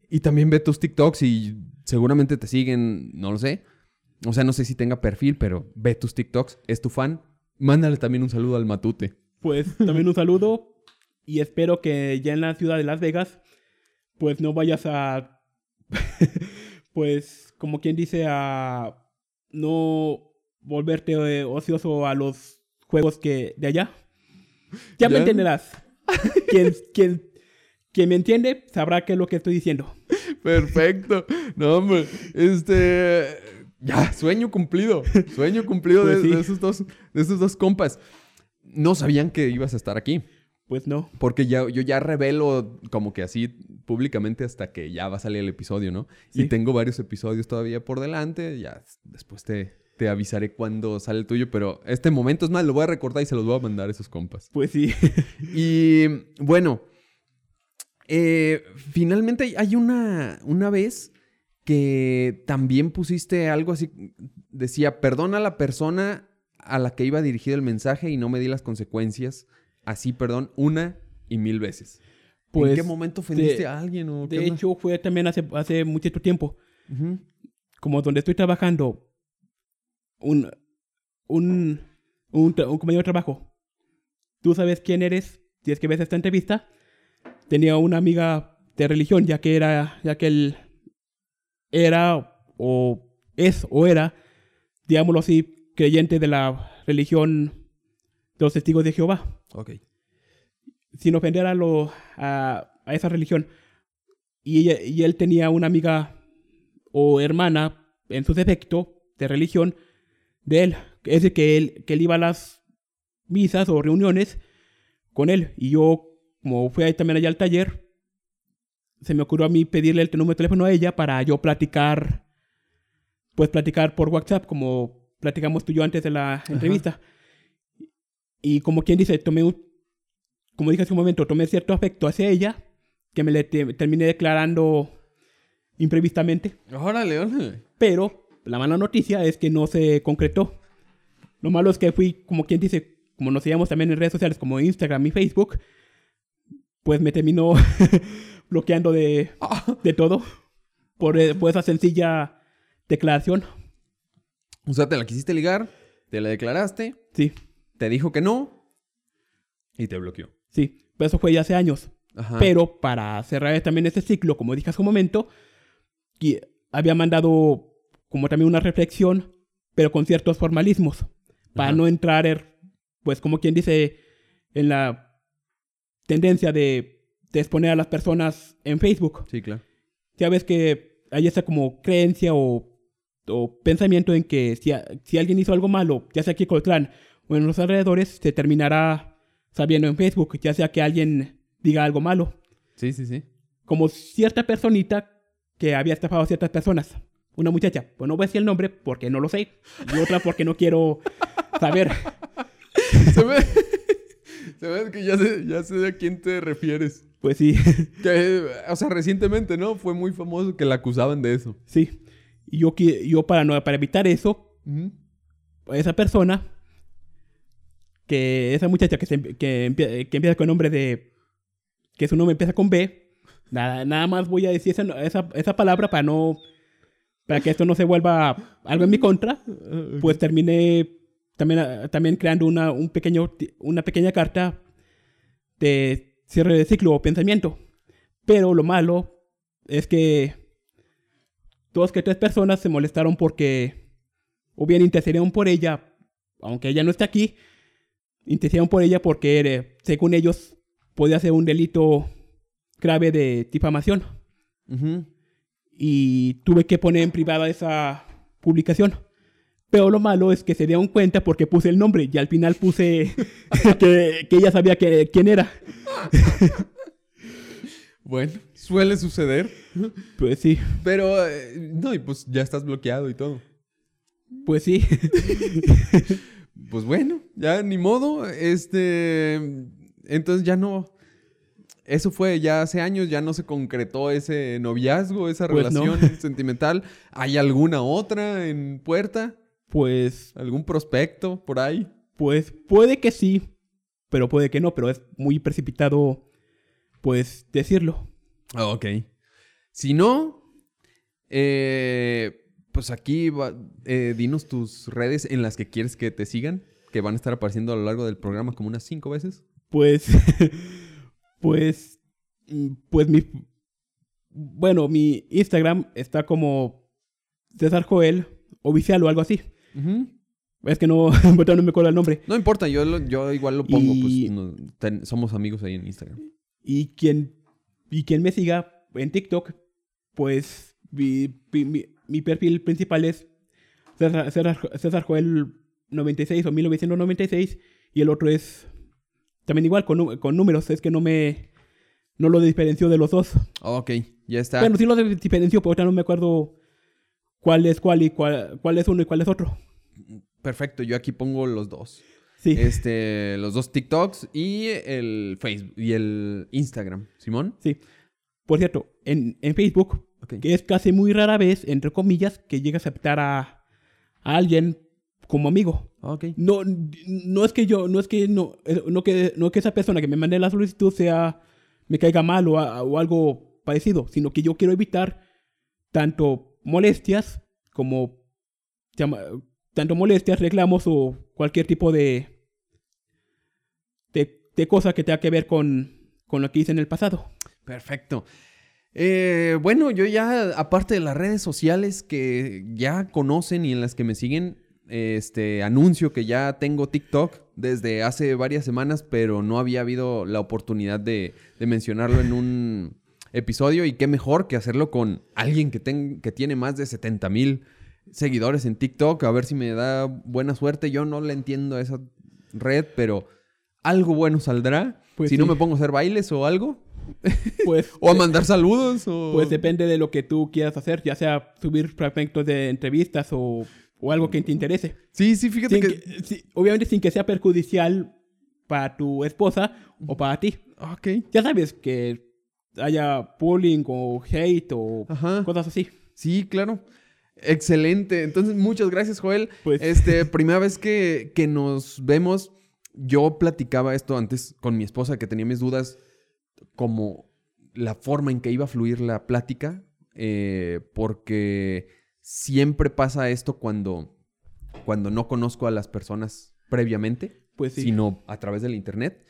Y también ve tus TikToks y seguramente te siguen, no lo sé. O sea, no sé si tenga perfil, pero ve tus TikToks, es tu fan. Mándale también un saludo al Matute. Pues también un saludo y espero que ya en la ciudad de Las Vegas, pues no vayas a, pues como quien dice, a no volverte eh, ocioso a los juegos que de allá. Ya, me entenderás. quien, quien, quien me entiende sabrá qué es lo que estoy diciendo. Perfecto. No, hombre. Este. Ya, sueño cumplido. Sueño cumplido Pues de, sí. de esos dos, de esos dos compas. No sabían que ibas a estar aquí. Pues no. Porque ya, yo ya revelo como que así públicamente hasta que ya va a salir el episodio, ¿no? Y Sí. tengo varios episodios todavía por delante. Ya después te, te avisaré cuando sale el tuyo, pero este momento es más, lo voy a recortar y se los voy a mandar a esos compas. Pues sí. Y bueno, eh, finalmente hay una, una vez que también pusiste algo así, decía, perdona a la persona a la que iba dirigido el mensaje y no me di las consecuencias. Así, perdón, una y mil veces. Pues, ¿En qué momento ofendiste de- a alguien? O De onda? hecho, fue también hace, hace mucho tiempo. Ujú. Como donde estoy trabajando, un, un, un, un compañero de trabajo. Tú sabes quién eres, si es que ves esta entrevista. Tenía una amiga de religión, ya que era, ya que él era o es o era, digámoslo así, creyente de la religión de los testigos de Jehová. Ok. sin ofender a, lo, a, a esa religión. Y, ella- y él tenía una amiga o hermana, en su defecto, de religión, de él. Es decir, que él, que él iba a las misas o reuniones con él. Y yo, como fui ahí también allá al taller, se me ocurrió a mí pedirle el número de teléfono a ella para yo platicar, pues platicar por WhatsApp, como platicamos tú y yo antes de la entrevista. Y como quien dice, tomé un, como dije hace un momento, tomé cierto afecto hacia ella, que me le te- terminé declarando imprevistamente. Órale, órale. Pero la mala noticia es que no se concretó. Lo malo es que fui, como quien dice, como nos seguíamos también en redes sociales como Instagram y Facebook, pues me terminó bloqueando de, de todo por, eh, por esa sencilla declaración. O sea, te la quisiste ligar, te la declaraste, Sí, te dijo que no y te bloqueó. sí, pero eso fue ya hace años. Ajá. Pero para cerrar también este ciclo, como dije hace un momento, y había mandado como también una reflexión, pero con ciertos formalismos, para Ajá. no entrar, er- pues como quien dice, en la tendencia de, de exponer a las personas en Facebook. Sí, claro. Ya ves que hay esa como creencia o, o pensamiento en que si, a- si alguien hizo algo malo, ya sea aquí el clan o en los alrededores, se terminará sabiendo en Facebook, ya sea que alguien diga algo malo Sí, sí, sí. como cierta personita que había estafado a ciertas personas. Una muchacha, pues no voy a decir el nombre porque no lo sé. Y otra porque no quiero saber. Se se ve que ya sé, ya sé a quién te refieres. Pues sí, Que, o sea, recientemente, ¿no? Fue muy famoso que la acusaban de eso. sí. Y yo, yo para, no, para evitar eso, Ujú. esa persona, que esa muchacha que, se que, que empieza con nombre de... que su nombre empieza con B, nada, nada más voy a decir esa, esa, esa palabra para no... para que esto no se vuelva algo en mi contra. pues terminé también, ah, también creando una, un pequeño, una pequeña carta de cierre de ciclo o pensamiento. Pero lo malo es que dos que tres personas se molestaron porque o bien intercedieron por ella, aunque ella no está aquí, intercedieron por ella porque eh, según ellos podía ser un delito grave de difamación y tuve que poner en privada esa publicación. Pero lo malo es que se dieron cuenta porque puse el nombre y al final puse que, que ella sabía que, quién era. Bueno, suele suceder. Pues sí, Pero, eh, no, y pues ya estás bloqueado y todo. pues sí. Pues bueno, ya ni modo. Este. Entonces ya no. Eso fue ya hace años, ya no se concretó ese noviazgo, esa Pues no. relación sentimental. ¿Hay alguna otra en puerta? Pues, ¿Algún prospecto por ahí? pues puede que sí, pero puede que no, pero es muy precipitado, pues, decirlo. Ah, ok. Si no, eh, pues aquí va- eh, dinos tus redes en las que quieres que te sigan, que van a estar apareciendo a lo largo del programa como unas cinco veces. Pues, pues, mm, pues mi, bueno, mi Instagram está como César Joel oficial o algo así. Ujú. Es que no, no me acuerdo el nombre. No importa, yo, lo- yo igual lo pongo, Y- pues no- ten- somos amigos ahí en Instagram. Y quien, y quien me siga en TikTok, pues mi, mi- mi- mi perfil principal es César, César, César Joel 96 o 1996 y el otro es también igual con, con números. Es que no me, no lo diferencio de los dos. Ok, ya está. Bueno, sí lo diferencio, pero ahorita no me acuerdo cuál es cuál y cuál, cuál es uno y cuál es otro. Perfecto, yo aquí pongo los dos. Sí. Este, los dos TikToks y el Facebook y el Instagram. ¿Simón? Sí. Por cierto, en, en Facebook, Ok. que es casi muy rara vez, entre comillas, que llega a aceptar a, a alguien como amigo. Ok. No, no es que yo, no es que no, eh, no que, no que esa persona que me mande la solicitud sea, me caiga mal o, a- o algo parecido, sino que yo quiero evitar tanto molestias como tanto molestias, reclamos o cualquier tipo de de, de cosa que tenga que ver con, con lo que hice en el pasado. Perfecto. Eh, bueno, yo ya, aparte de las redes sociales que ya conocen y en las que me siguen, este, anuncio que ya tengo TikTok desde hace varias semanas, pero no había habido la oportunidad de, mencionarlo en un episodio y qué mejor que hacerlo con alguien que, ten- que tiene más de 70 mil seguidores en TikTok, a ver si me da buena suerte. Yo no le entiendo a esa red, pero algo bueno saldrá. Pues si no me pongo a hacer bailes o algo. Pues, O a mandar saludos o... pues depende de lo que tú quieras hacer, ya sea subir fragmentos de entrevistas o, o algo que te interese. Sí, sí, fíjate Sin que... que- sí, obviamente sin que sea perjudicial para tu esposa o para ti. Ok. Ya sabes que haya bullying o hate o Ajá. cosas así. Sí, claro. Excelente. Entonces, muchas gracias, Joel. Pues- Este, primera vez que, que nos vemos, yo platicaba esto antes con mi esposa, que tenía mis dudas, como la forma en que iba a fluir la plática, eh, porque siempre pasa esto cuando, cuando no conozco a las personas previamente. Pues sí. sino a través del internet.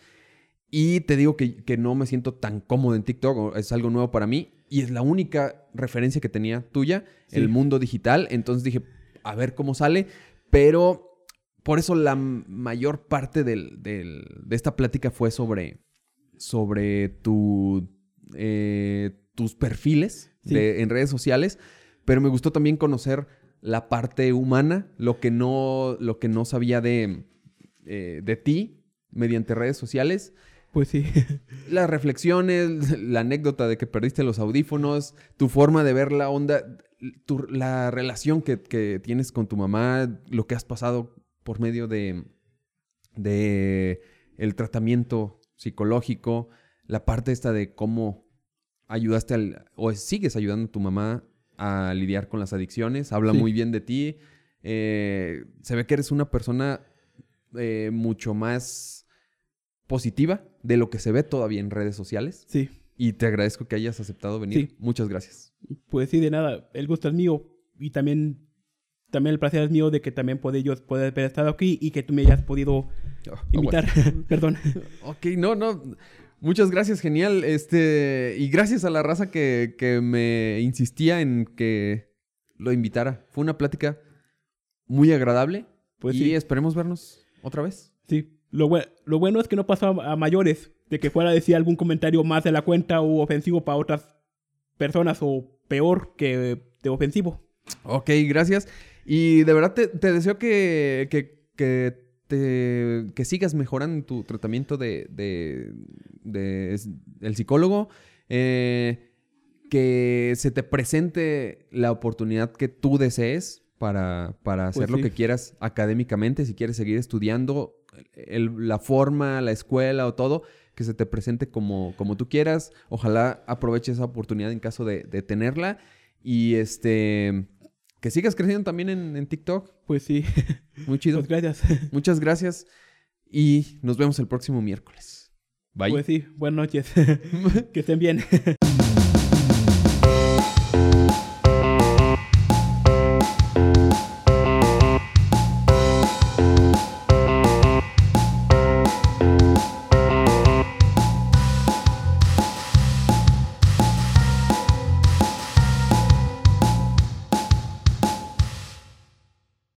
Y te digo que, que no me siento tan cómodo en TikTok, es algo nuevo para mí. Y es la única referencia que tenía tuya, Sí. el mundo digital. Entonces dije, a ver cómo sale. Pero por eso la mayor parte del- del- de esta plática fue sobre, sobre tu, eh, tus perfiles Sí. de- en redes sociales. Pero me gustó también conocer la parte humana, lo que no, lo que no sabía de, eh, de ti mediante redes sociales. Pues sí. Las reflexiones, la anécdota de que perdiste los audífonos, tu forma de ver la onda, tu- la relación que, que tienes con tu mamá, lo que has pasado por medio de, de el tratamiento psicológico, la parte esta de cómo ayudaste al, o sigues ayudando a tu mamá a lidiar con las adicciones, habla Sí. muy bien de ti, eh, se ve que eres una persona eh, mucho más positiva de lo que se ve todavía en redes sociales. Sí. Y te agradezco que hayas aceptado venir. Sí. Muchas gracias. Pues sí, de nada. El gusto es mío. Y también, también el placer es mío de que también puede yo poder haber estado aquí y que tú me hayas podido Ah, invitar. Perdón. Ok, no, no. Muchas gracias, genial. Este, y gracias a la raza que, que me insistía en que lo invitara. Fue una plática muy agradable. Pues y sí. esperemos vernos otra vez. Sí. Lo, lo bueno es que no pasó a, a mayores. De que fuera a decir algún comentario más de la cuenta o ofensivo para otras personas o peor que de ofensivo. Ok, gracias. Y de verdad te, te deseo que, que, que, te- que sigas mejorando tu tratamiento de, de, de el psicólogo. eh, que se te presente la oportunidad que tú desees para, para hacer Pues lo que quieras académicamente, si quieres seguir estudiando, el- la forma, la escuela o todo, que se te presente como, como tú quieras. Ojalá aproveches esa oportunidad en caso de, de tenerla. Y este, que sigas creciendo también en, en TikTok. Pues sí. Muy chido. Pues gracias. Muchas gracias. Y nos vemos el próximo miércoles. Bye. Pues sí. Buenas noches. que estén bien.